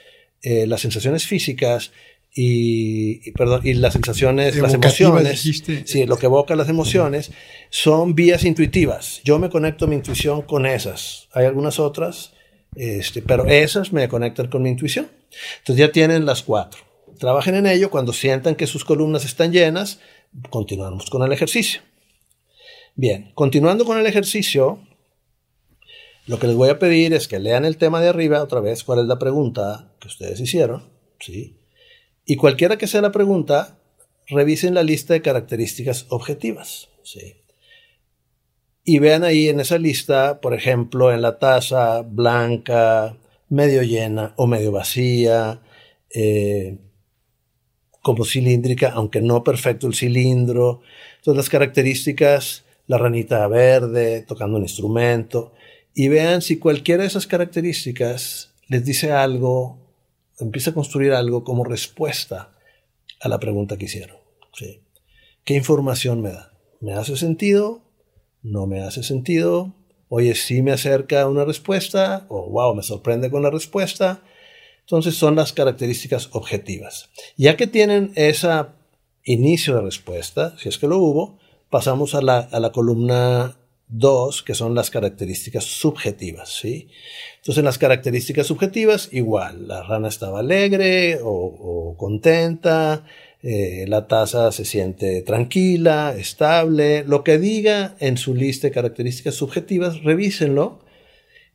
eh, las sensaciones físicas y, perdón, y las sensaciones, las emociones, sí, lo que evoca las emociones, son vías intuitivas. Yo me conecto a mi intuición con esas. Hay algunas otras, este, pero esas me conectan con mi intuición. Entonces ya tienen las cuatro. Trabajen en ello. Cuando sientan que sus columnas están llenas, continuamos con el ejercicio. Bien, continuando con el ejercicio, lo que les voy a pedir es que lean el tema de arriba otra vez, cuál es la pregunta que ustedes hicieron, ¿sí? Y cualquiera que sea la pregunta, revisen la lista de características objetivas. ¿sí? Y vean ahí en esa lista, por ejemplo, en la taza blanca, medio llena o medio vacía, eh, como cilíndrica, aunque no perfecto el cilindro. Todas las características, la ranita verde, tocando un instrumento. Y vean si cualquiera de esas características les dice algo empieza a construir algo como respuesta a la pregunta que hicieron. ¿sí? ¿Qué información me da? ¿Me hace sentido? ¿No me hace sentido? Oye, sí me acerca una respuesta, o wow, me sorprende con la respuesta. Entonces son las características objetivas. Ya que tienen ese inicio de respuesta, si es que lo hubo, pasamos a la, a la columna Dos, que son las características subjetivas, ¿sí? Entonces, en las características subjetivas, igual, la rana estaba alegre o, contenta, eh, la taza se siente tranquila, estable, lo que diga en su lista de características subjetivas, revísenlo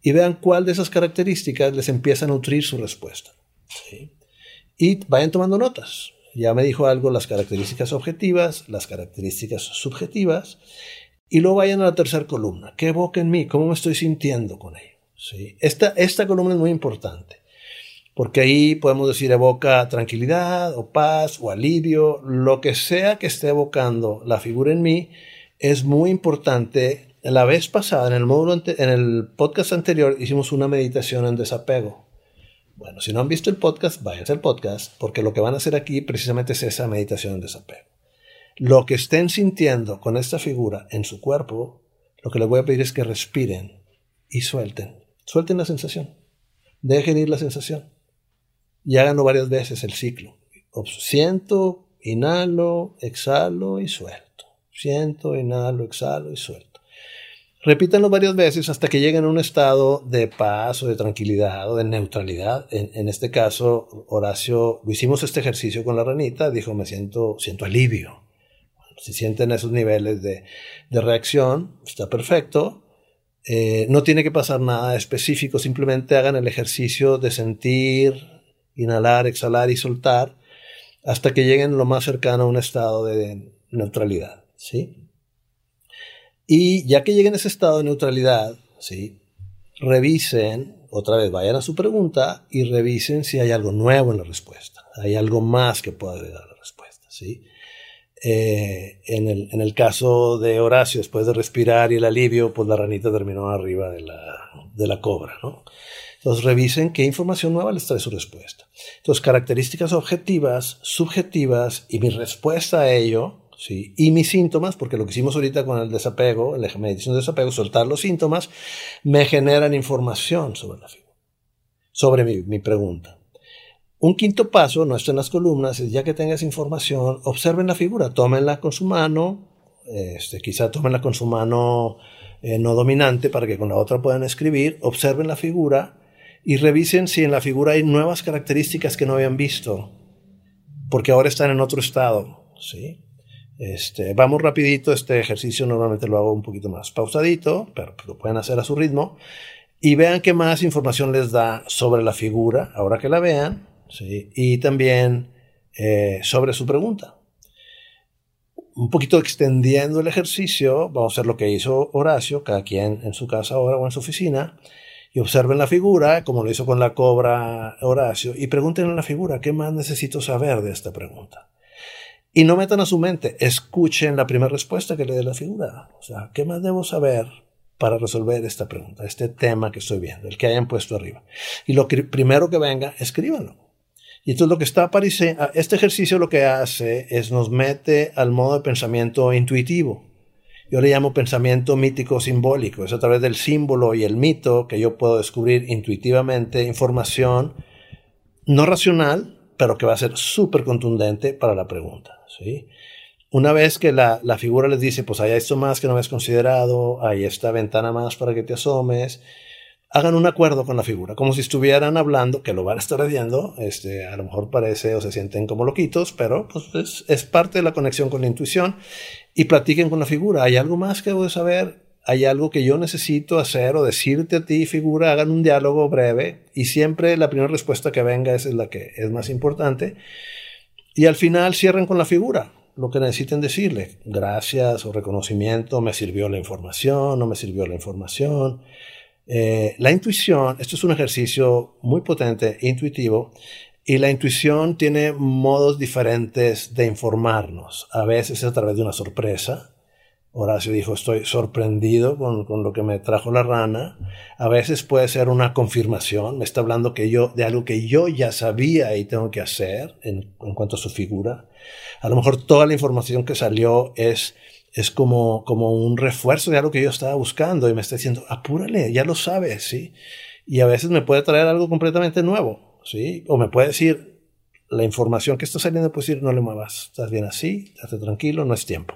y vean cuál de esas características les empieza a nutrir su respuesta. ¿sí? Y vayan tomando notas. Ya me dijo algo las características objetivas, las características subjetivas, y luego vayan a la tercera columna. ¿Qué evoca en mí? ¿Cómo me estoy sintiendo con ello? ¿Sí? Esta, esta columna es muy importante. Porque ahí podemos decir evoca tranquilidad o paz o alivio, lo que sea que esté evocando la figura en mí, es muy importante. La vez pasada, en el módulo, en el podcast anterior, hicimos una meditación en desapego. Bueno, si no han visto el podcast, váyanse al podcast, porque lo que van a hacer aquí precisamente es esa meditación en desapego lo que estén sintiendo con esta figura en su cuerpo, lo que les voy a pedir es que respiren y suelten. Suelten la sensación. Dejen ir la sensación. Y háganlo varias veces el ciclo. Siento, inhalo, exhalo y suelto. Siento, inhalo, exhalo y suelto. Repítanlo varias veces hasta que lleguen a un estado de paz o de tranquilidad o de neutralidad. En, este caso, Horacio, hicimos este ejercicio con la ranita, dijo, me siento, siento alivio si sienten esos niveles de, reacción, está perfecto. Eh, no tiene que pasar nada específico, simplemente hagan el ejercicio de sentir, inhalar, exhalar y soltar hasta que lleguen lo más cercano a un estado de neutralidad. ¿sí? Y ya que lleguen a ese estado de neutralidad, ¿sí? revisen, otra vez vayan a su pregunta y revisen si hay algo nuevo en la respuesta. Hay algo más que pueda agregar a la respuesta. ¿sí? Eh, en, el, en, el, caso de Horacio, después de respirar y el alivio, pues la ranita terminó arriba de la, de la cobra, ¿no? Entonces revisen qué información nueva les trae su respuesta. Entonces, características objetivas, subjetivas y mi respuesta a ello, ¿sí? Y mis síntomas, porque lo que hicimos ahorita con el desapego, la meditación de desapego, soltar los síntomas, me generan información sobre la figura, sobre mi, mi pregunta. Un quinto paso, no está en las columnas, es ya que tengas información, observen la figura, tómenla con su mano, este, quizá tómenla con su mano eh, no dominante para que con la otra puedan escribir, observen la figura y revisen si en la figura hay nuevas características que no habían visto, porque ahora están en otro estado. ¿sí? Este, vamos rapidito, este ejercicio normalmente lo hago un poquito más pausadito, pero lo pueden hacer a su ritmo, y vean qué más información les da sobre la figura, ahora que la vean, y también eh, sobre su pregunta. un poquito extendiendo el ejercicio, vamos a hacer lo que hizo Horacio, cada quien en su casa ahora o en su oficina, y observen la figura, como lo hizo con la cobra Horacio, y pregunten a la figura, ¿qué más necesito saber de esta pregunta? Y no metan a su mente, escuchen la primera respuesta que le dé la figura. O sea, ¿qué más debo saber para resolver esta pregunta, este tema que estoy viendo, el que hayan puesto arriba? Y lo primero que venga, escríbanlo. Y entonces lo que está apareciendo, este ejercicio lo que hace es nos mete al modo de pensamiento intuitivo. Yo le llamo pensamiento mítico simbólico. Es a través del símbolo y el mito que yo puedo descubrir intuitivamente información no racional, pero que va a ser súper contundente para la pregunta. ¿Sí? Una vez que la, la, figura les dice, pues hay esto más que no habías considerado, hay esta ventana más para que te asomes, hagan un acuerdo con la figura, como si estuvieran hablando, que lo van a estar haciendo, este, a lo mejor parece o se sienten como loquitos, pero pues es, es parte de la conexión con la intuición y platiquen con la figura. ¿Hay algo más que debo de saber? ¿Hay algo que yo necesito hacer o decirte a ti, figura? Hagan un diálogo breve y siempre la primera respuesta que venga es la que es más importante. Y al final cierren con la figura lo que necesiten decirle. Gracias o reconocimiento, me sirvió la información, no me sirvió la información. Eh, la intuición, esto es un ejercicio muy potente, intuitivo, y la intuición tiene modos diferentes de informarnos. A veces es a través de una sorpresa. Horacio dijo, estoy sorprendido con, con, lo que me trajo la rana. A veces puede ser una confirmación, me está hablando que yo, de algo que yo ya sabía y tengo que hacer en, en cuanto a su figura. A lo mejor toda la información que salió es es como, como un refuerzo de algo que yo estaba buscando y me está diciendo, apúrale, ya lo sabes, ¿sí? Y a veces me puede traer algo completamente nuevo, ¿sí? O me puede decir, la información que está saliendo, puede decir, no le muevas, estás bien así, estate tranquilo, no es tiempo.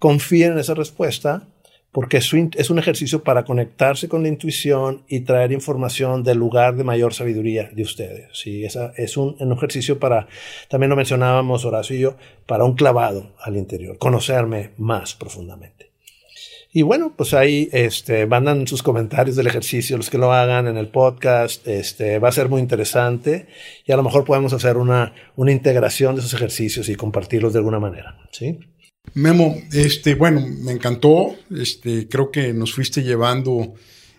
Confía en esa respuesta porque es un ejercicio para conectarse con la intuición y traer información del lugar de mayor sabiduría de ustedes. Sí, esa es un, un, ejercicio para, también lo mencionábamos Horacio y yo, para un clavado al interior, conocerme más profundamente. Y bueno, pues ahí este, mandan sus comentarios del ejercicio, los que lo hagan en el podcast, este, va a ser muy interesante y a lo mejor podemos hacer una, una integración de esos ejercicios y compartirlos de alguna manera. ¿sí? Memo, este, bueno, me encantó. Este, creo que nos fuiste llevando,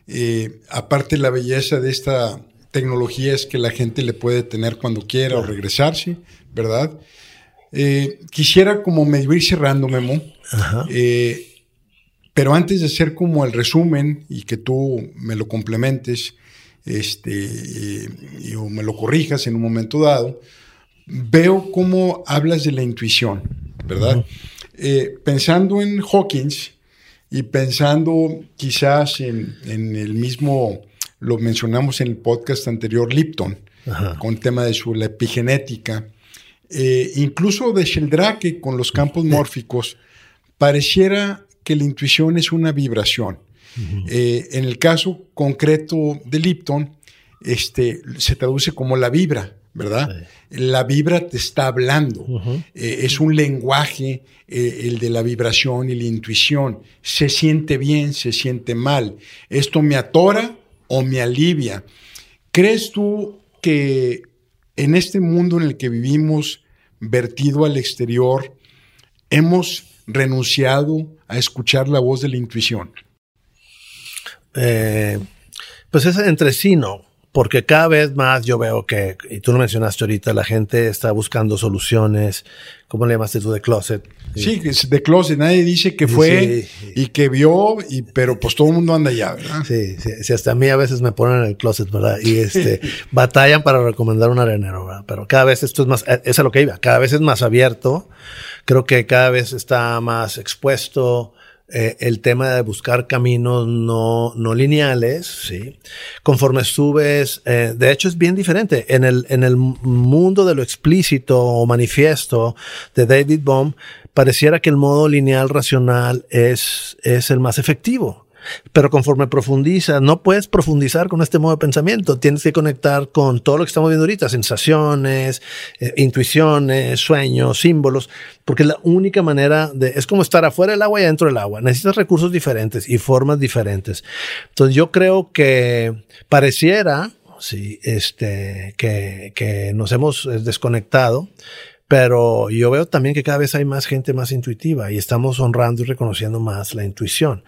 eh, aparte la belleza de esta tecnología es que la gente le puede tener cuando quiera o regresarse, ¿verdad? Eh, quisiera como medio ir cerrando, Memo. Eh, pero antes de hacer como el resumen y que tú me lo complementes, este, o me lo corrijas en un momento dado, veo cómo hablas de la intuición, ¿verdad? Eh, pensando en Hawkins y pensando quizás en, el mismo, lo mencionamos en el podcast anterior, Lipton, con el tema de su la epigenética, eh, incluso de Sheldrake con los campos mórficos, pareciera que la intuición es una vibración. Eh, en el caso concreto de Lipton, este, se traduce como la vibra. ¿Verdad? La vibra te está hablando. Eh, es un lenguaje, eh, el de la vibración y la intuición. Se siente bien, se siente mal. Esto me atora o me alivia. ¿Crees tú que en este mundo en el que vivimos, vertido al exterior, hemos renunciado a escuchar la voz de la intuición? Eh, pues es entre sí, no porque cada vez más yo veo que, y tú lo mencionaste ahorita, la gente está buscando soluciones, ¿cómo le llamaste tú de closet? Sí, de closet, nadie dice que fue y que vio, y, pero pues todo el mundo anda allá, ¿verdad? Sí, sí, hasta a mí a veces me ponen en el closet, ¿verdad? Y este, batallan para recomendar un arenero, ¿verdad? Pero cada vez esto es más, eh, es a lo que iba, cada vez es más abierto, creo que cada vez está más expuesto, eh, el tema de buscar caminos no, no lineales, ¿sí? Conforme subes, eh, de hecho es bien diferente. En el, en el mundo de lo explícito o manifiesto de David Bohm, pareciera que el modo lineal racional es, es el más efectivo. Pero conforme profundizas, no puedes profundizar con este modo de pensamiento. Tienes que conectar con todo lo que estamos viendo ahorita, sensaciones, eh, intuiciones, sueños, símbolos, porque la única manera de, es como estar afuera del agua y adentro del agua. Necesitas recursos diferentes y formas diferentes. Entonces yo creo que pareciera, sí, este, que, que nos hemos desconectado Pero yo veo también que cada vez hay más gente más intuitiva y estamos honrando y reconociendo más la intuición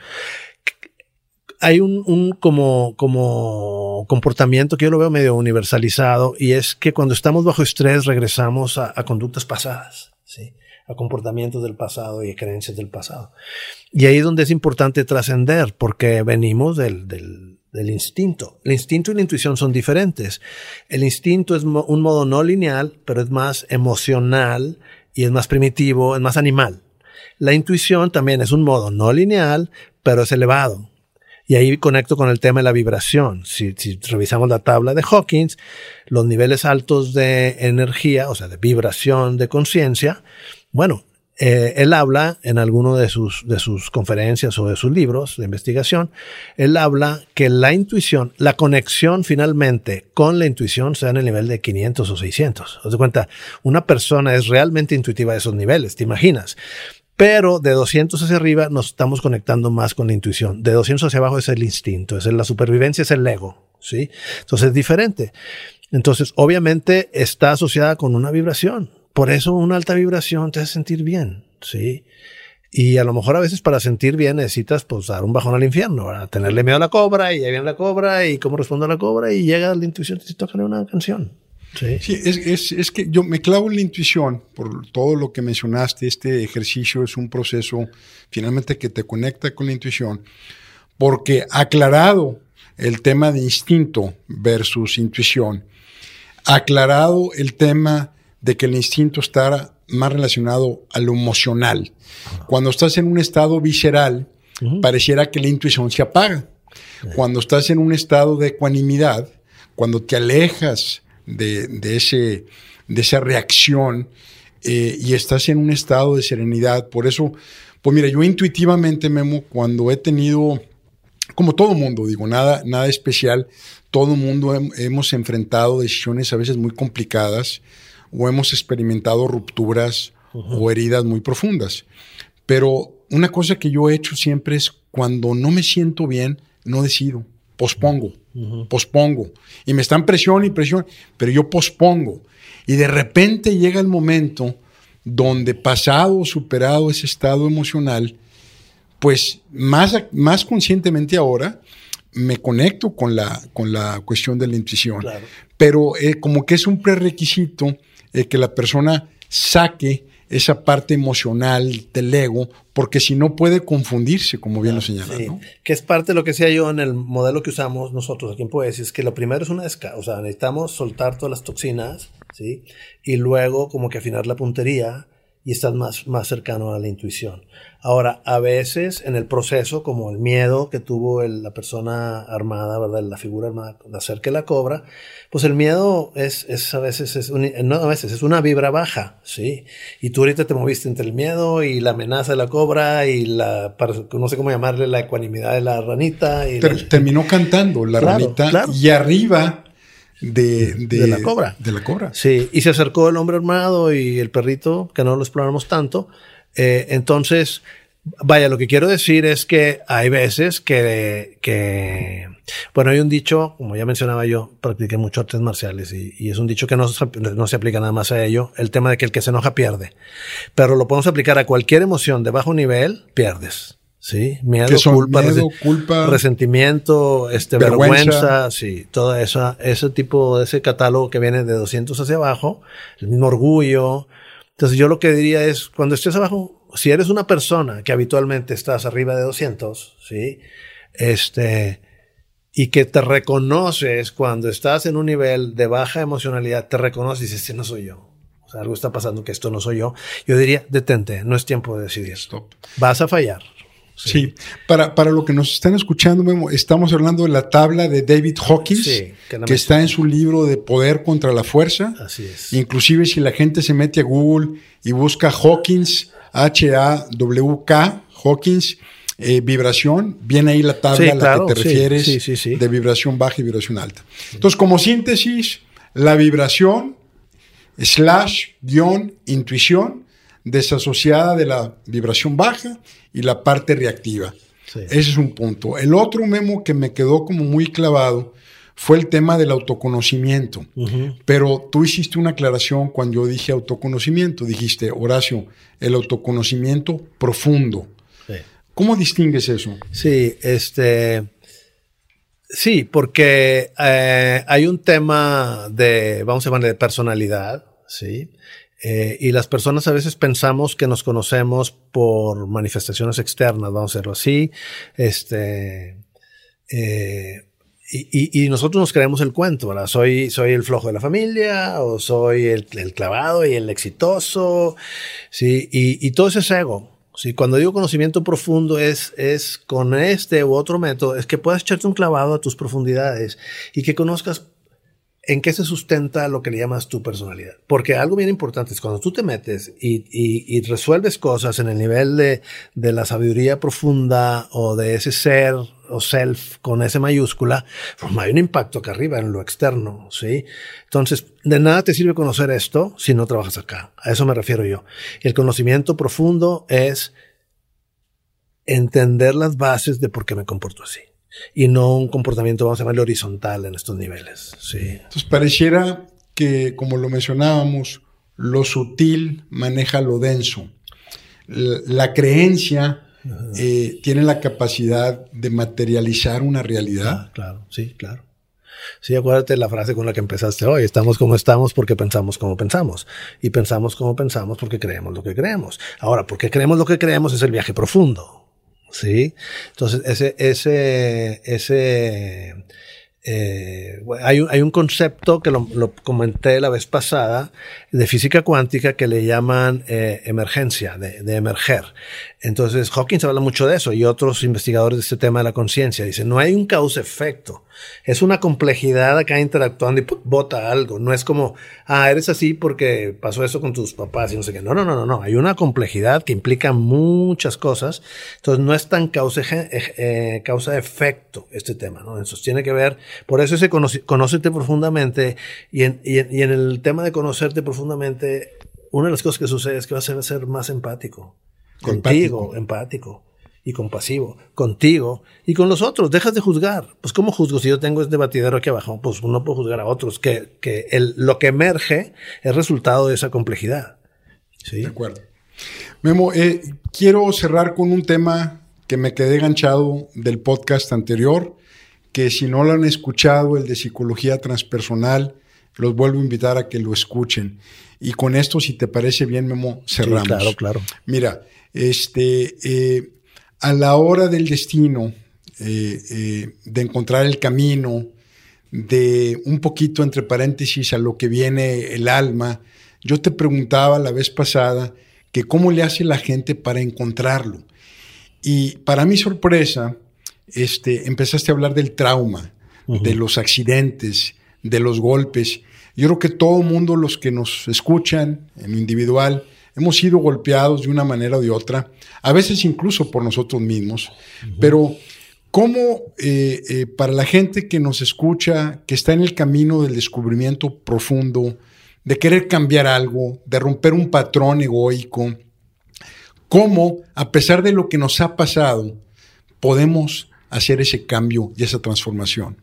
hay un, un, como, como comportamiento que yo lo veo medio universalizado y es que cuando estamos bajo estrés regresamos a, a conductas pasadas, ¿sí? a comportamientos del pasado y a creencias del pasado. Y ahí es donde es importante trascender porque venimos del, del, del instinto. El instinto y la intuición son diferentes. El instinto es un modo no lineal, pero es más emocional y es más primitivo, es más animal. La intuición también es un modo no lineal, pero es elevado y ahí conecto con el tema de la vibración. Si, si, revisamos la tabla de Hawkins, los niveles altos de energía, o sea, de vibración de conciencia, bueno, eh, él habla en alguno de sus, de sus conferencias o de sus libros de investigación, él habla que la intuición, la conexión finalmente con la intuición sea en el nivel de 500 o 600. Os de cuenta, una persona es realmente intuitiva a esos niveles, ¿te imaginas? Pero de 200 hacia arriba nos estamos conectando más con la intuición. De 200 hacia abajo es el instinto, es la supervivencia, es el ego, ¿sí? Entonces es diferente. Entonces, obviamente está asociada con una vibración. Por eso una alta vibración te hace sentir bien, ¿sí? Y a lo mejor a veces para sentir bien necesitas pues dar un bajón al infierno, tenerle miedo a la cobra y ahí viene la cobra y cómo respondo a la cobra y llega la intuición y toca una canción. Sí, es, que yo me clavo en la intuición por todo lo que mencionaste. Este ejercicio es un proceso finalmente que te conecta con la intuición, porque aclarado el tema de instinto versus intuición, aclarado el tema de que el instinto está más relacionado a lo emocional. Cuando estás en un estado visceral, pareciera que la intuición se apaga. Cuando estás en un estado de ecuanimidad, cuando te alejas de, ese, de esa reacción eh, y estás en un estado de serenidad. Por eso, pues mira, yo intuitivamente, Memo, cuando he tenido, como todo mundo, digo, nada, nada especial, todo mundo hemos enfrentado decisiones a veces muy complicadas o hemos experimentado rupturas o heridas muy profundas. Pero una cosa que yo he hecho siempre es cuando no me siento bien, no decido, pospongo pospongo. Y me están presión y presión, pero yo pospongo. Y de repente llega el momento donde pasado o superado ese estado emocional, pues más, más conscientemente ahora me conecto con la, con la cuestión de la intuición. Pero eh, como que es un prerequisito eh, que la persona saque esa parte emocional del ego, porque si no puede confundirse, como bien lo señala. Sí, que es parte de lo que decía yo en el modelo que usamos nosotros aquí en Poesía, es que lo primero es una descarga, o sea, necesitamos soltar todas las toxinas, ¿sí? Y luego como que afinar la puntería y estás más, más cercano a la intuición. Ahora, a veces en el proceso, como el miedo que tuvo la persona armada, ¿verdad? La figura armada de hacer que la cobra, pues el miedo es, es a veces, es no a veces, es una vibra baja, ¿sí? Y tú ahorita te moviste entre el miedo y la amenaza de la cobra y la, no sé cómo llamarle, la ecuanimidad de la ranita. Y Terminó cantando la ranita y arriba de, la cobra. De la cobra. Sí, y se acercó el hombre armado y el perrito, que no lo exploramos tanto. Eh, entonces, vaya, lo que quiero decir es que hay veces que, que, bueno, hay un dicho, como ya mencionaba yo, practiqué mucho artes marciales y, y es un dicho que no, no se aplica nada más a ello, el tema de que el que se enoja pierde. Pero lo podemos aplicar a cualquier emoción de bajo nivel, pierdes. Sí, miedo, culpa, resentimiento, este, vergüenza. sí, todo eso, ese tipo, de ese catálogo que viene de 200 hacia abajo, el mismo orgullo. Entonces yo lo que diría es, cuando estés abajo, si eres una persona que habitualmente estás arriba de 200, sí, este, y que te reconoces cuando estás en un nivel de baja emocionalidad, te reconoces y dices, este no soy yo. O sea, algo está pasando que esto no soy yo. Yo diría, detente, no es tiempo de decidir. Stop. Vas a fallar. Sí, Para, para lo que nos están escuchando, estamos hablando de la tabla de David Hawkins, que, está en su libro de Poder contra la Fuerza. Así es. Inclusive si la gente se mete a Google y busca Hawkins, H-A-W-K, Hawkins, eh, vibración, viene ahí la tabla a la que te refieres de vibración baja y vibración alta. Entonces, como síntesis, la vibración slash guion intuición desasociada de la vibración baja y la parte reactiva. Ese es un punto. El otro memo que me quedó como muy clavado fue el tema del autoconocimiento. Pero tú hiciste una aclaración cuando yo dije autoconocimiento. Dijiste, Horacio, el autoconocimiento profundo. ¿Cómo distingues eso? Sí, este. Sí, porque eh, hay un tema de, vamos a llamar, de personalidad, ¿sí? Eh, y las personas a veces pensamos que nos conocemos por manifestaciones externas, vamos a decirlo así. Este, eh, y, nosotros nos creemos el cuento, ¿verdad? Soy, soy el flojo de la familia, o soy el, clavado y el exitoso, ¿sí? Y, y todo ese es ego. Sí, cuando digo conocimiento profundo es, es con este u otro método, es que puedas echarte un clavado a tus profundidades y que conozcas en qué se sustenta lo que le llamas tu personalidad. Porque algo bien importante es cuando tú te metes y, y, y resuelves cosas en el nivel de, de, la sabiduría profunda o de ese ser o self con ese mayúscula, pues hay un impacto acá arriba en lo externo, ¿sí? Entonces, de nada te sirve conocer esto si no trabajas acá. A eso me refiero yo. El conocimiento profundo es entender las bases de por qué me comporto así. Y no un comportamiento, vamos a llamarlo horizontal en estos niveles, ¿sí? Entonces, pareciera que, como lo mencionábamos, lo sutil maneja lo denso. La creencia eh, tiene la capacidad de materializar una realidad. Ah, claro, sí, claro. Sí, acuérdate la frase con la que empezaste hoy. Estamos como estamos porque pensamos como pensamos. Y pensamos como pensamos porque creemos lo que creemos. Ahora, porque creemos lo que creemos es el viaje profundo. ¿Sí? Entonces, ese, ese, ese, eh, hay, un, hay, un, concepto que lo, lo, comenté la vez pasada de física cuántica que le llaman eh, emergencia, de, de, emerger. Entonces, Hawkins habla mucho de eso y otros investigadores de este tema de la conciencia dicen, no hay un causa-efecto, es una complejidad acá interactuando y bota algo, no es como, ah, eres así porque pasó eso con tus papás y no sé qué. No, no, no, no, no, hay una complejidad que implica muchas cosas, entonces no es tan causa-efecto causa este tema, ¿no? Entonces tiene que ver, por eso ese conoce, conócete profundamente y en, y, en, y en el tema de conocerte profundamente, una de las cosas que sucede es que vas a ser más empático contigo, empático. empático. y compasivo, contigo y con los otros. Dejas de juzgar. Pues ¿cómo juzgo si yo tengo este batidero aquí abajo? Pues no puedo juzgar a otros. Que, que el, lo que emerge es resultado de esa complejidad. ¿Sí? De acuerdo. Memo, eh, quiero cerrar con un tema que me quedé enganchado del podcast anterior, que si no lo han escuchado, el de psicología transpersonal, los vuelvo a invitar a que lo escuchen. Y con esto, si te parece bien, Memo, cerramos. Sí, claro, claro. Mira, este, eh, a la hora del destino, eh, eh, de encontrar el camino, de un poquito entre paréntesis a lo que viene el alma, yo te preguntaba la vez pasada que cómo le hace la gente para encontrarlo. Y para mi sorpresa, este, empezaste a hablar del trauma, uh -huh. de los accidentes, de los golpes. Yo creo que todo mundo, los que nos escuchan en lo individual, hemos sido golpeados de una manera o de otra, a veces incluso por nosotros mismos, uh -huh. pero ¿cómo eh, eh, para la gente que nos escucha, que está en el camino del descubrimiento profundo, de querer cambiar algo, de romper un patrón egoico, cómo, a pesar de lo que nos ha pasado, podemos hacer ese cambio y esa transformación?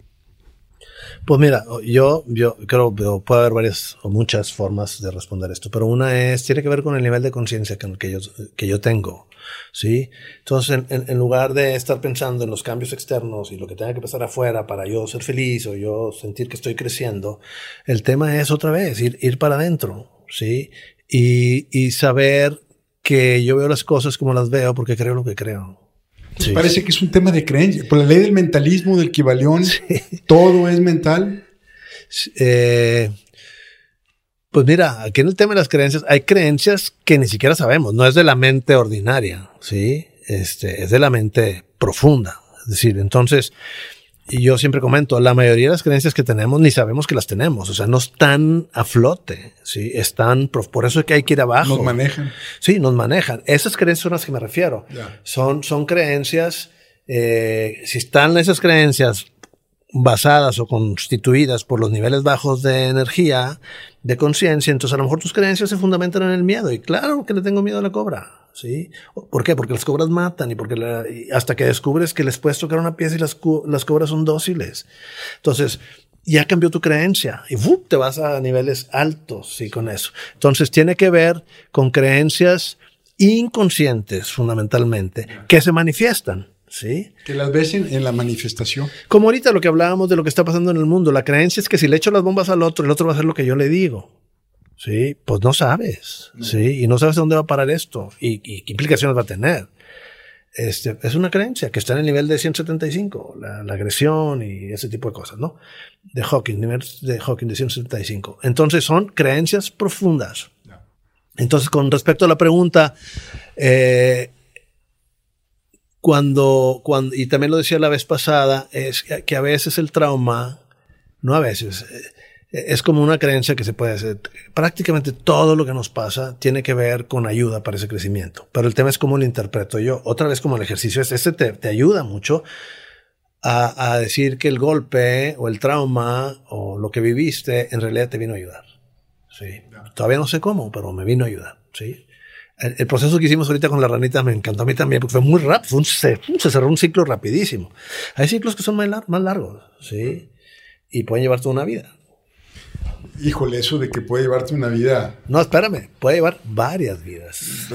Pues mira, yo, yo creo que puede haber varias o muchas formas de responder esto, pero una es, tiene que ver con el nivel de conciencia que, que, yo, que yo tengo, ¿sí? Entonces, en, en, lugar de estar pensando en los cambios externos y lo que tenga que pasar afuera para yo ser feliz o yo sentir que estoy creciendo, el tema es otra vez, ir, ir para adentro, ¿sí? Y, y saber que yo veo las cosas como las veo porque creo lo que creo. Sí. Parece que es un tema de creencia. Por la ley del mentalismo del sí. todo es mental. Eh, pues mira, aquí en el tema de las creencias, hay creencias que ni siquiera sabemos. No es de la mente ordinaria, ¿sí? Este, es de la mente profunda. Es decir, entonces, y yo siempre comento, la mayoría de las creencias que tenemos ni sabemos que las tenemos, o sea, no están a flote, ¿sí? Están, por eso es que hay que ir abajo. Nos manejan. Sí, nos manejan. Esas creencias son las que me refiero. Yeah. Son, son creencias, eh, si están esas creencias basadas o constituidas por los niveles bajos de energía, de conciencia, entonces a lo mejor tus creencias se fundamentan en el miedo. Y claro que le tengo miedo a la cobra. ¿Sí? ¿Por qué? Porque las cobras matan y porque la, y hasta que descubres que les puedes tocar una pieza y las, las cobras son dóciles. Entonces, ya cambió tu creencia y te vas a niveles altos y con eso. Entonces tiene que ver con creencias inconscientes fundamentalmente que se manifiestan. ¿Sí? Que las ves en, la manifestación. Como ahorita lo que hablábamos de lo que está pasando en el mundo, la creencia es que si le echo las bombas al otro, el otro va a hacer lo que yo le digo. Sí, pues no sabes. Sí, y no sabes dónde va a parar esto y, y qué implicaciones va a tener. Este, es una creencia que está en el nivel de 175, la, la, agresión y ese tipo de cosas, ¿no? De Hawking, nivel de Hawking de 175. Entonces son creencias profundas. Entonces, con respecto a la pregunta, eh, cuando, cuando, y también lo decía la vez pasada, es que a veces el trauma, no a veces, eh, es como una creencia que se puede hacer. Prácticamente todo lo que nos pasa tiene que ver con ayuda para ese crecimiento. Pero el tema es cómo lo interpreto yo. Otra vez como el ejercicio es, este te, te ayuda mucho a, a, decir que el golpe o el trauma o lo que viviste en realidad te vino a ayudar. Sí. Todavía no sé cómo, pero me vino a ayudar. Sí. El, proceso que hicimos ahorita con la ranita me encantó a mí también porque fue muy rápido. se, cerró un ciclo rapidísimo. Hay ciclos que son más, más largos. Sí. Y pueden llevar toda una vida. Híjole, eso de que puede llevarte una vida. No, espérame, puede llevar varias vidas.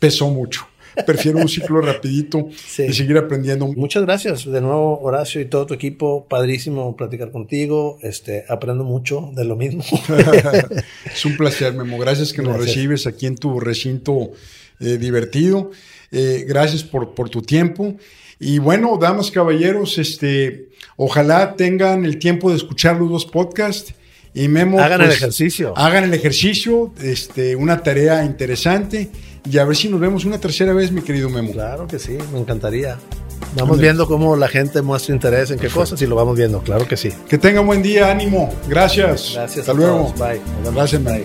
pesó mucho. Prefiero un ciclo rapidito y seguir aprendiendo. Muchas gracias de nuevo, Horacio y todo tu equipo. Padrísimo platicar contigo. Este, aprendo mucho de lo mismo. es un placer, Memo. Gracias que nos recibes aquí en tu recinto eh, divertido. Eh, gracias por, por tu tiempo. Y bueno, damas, caballeros, este, ojalá tengan el tiempo de escuchar los dos podcasts y Memo, hagan el pues, ejercicio. Hagan el ejercicio, este, una tarea interesante. Y a ver si nos vemos una tercera vez, mi querido Memo. Claro que sí, me encantaría. Vamos viendo cómo la gente muestra interés en qué cosas y lo vamos viendo, claro que sí. Que tenga buen día, ánimo. Gracias. Gracias. Hasta luego. Bye. Gracias, Bye.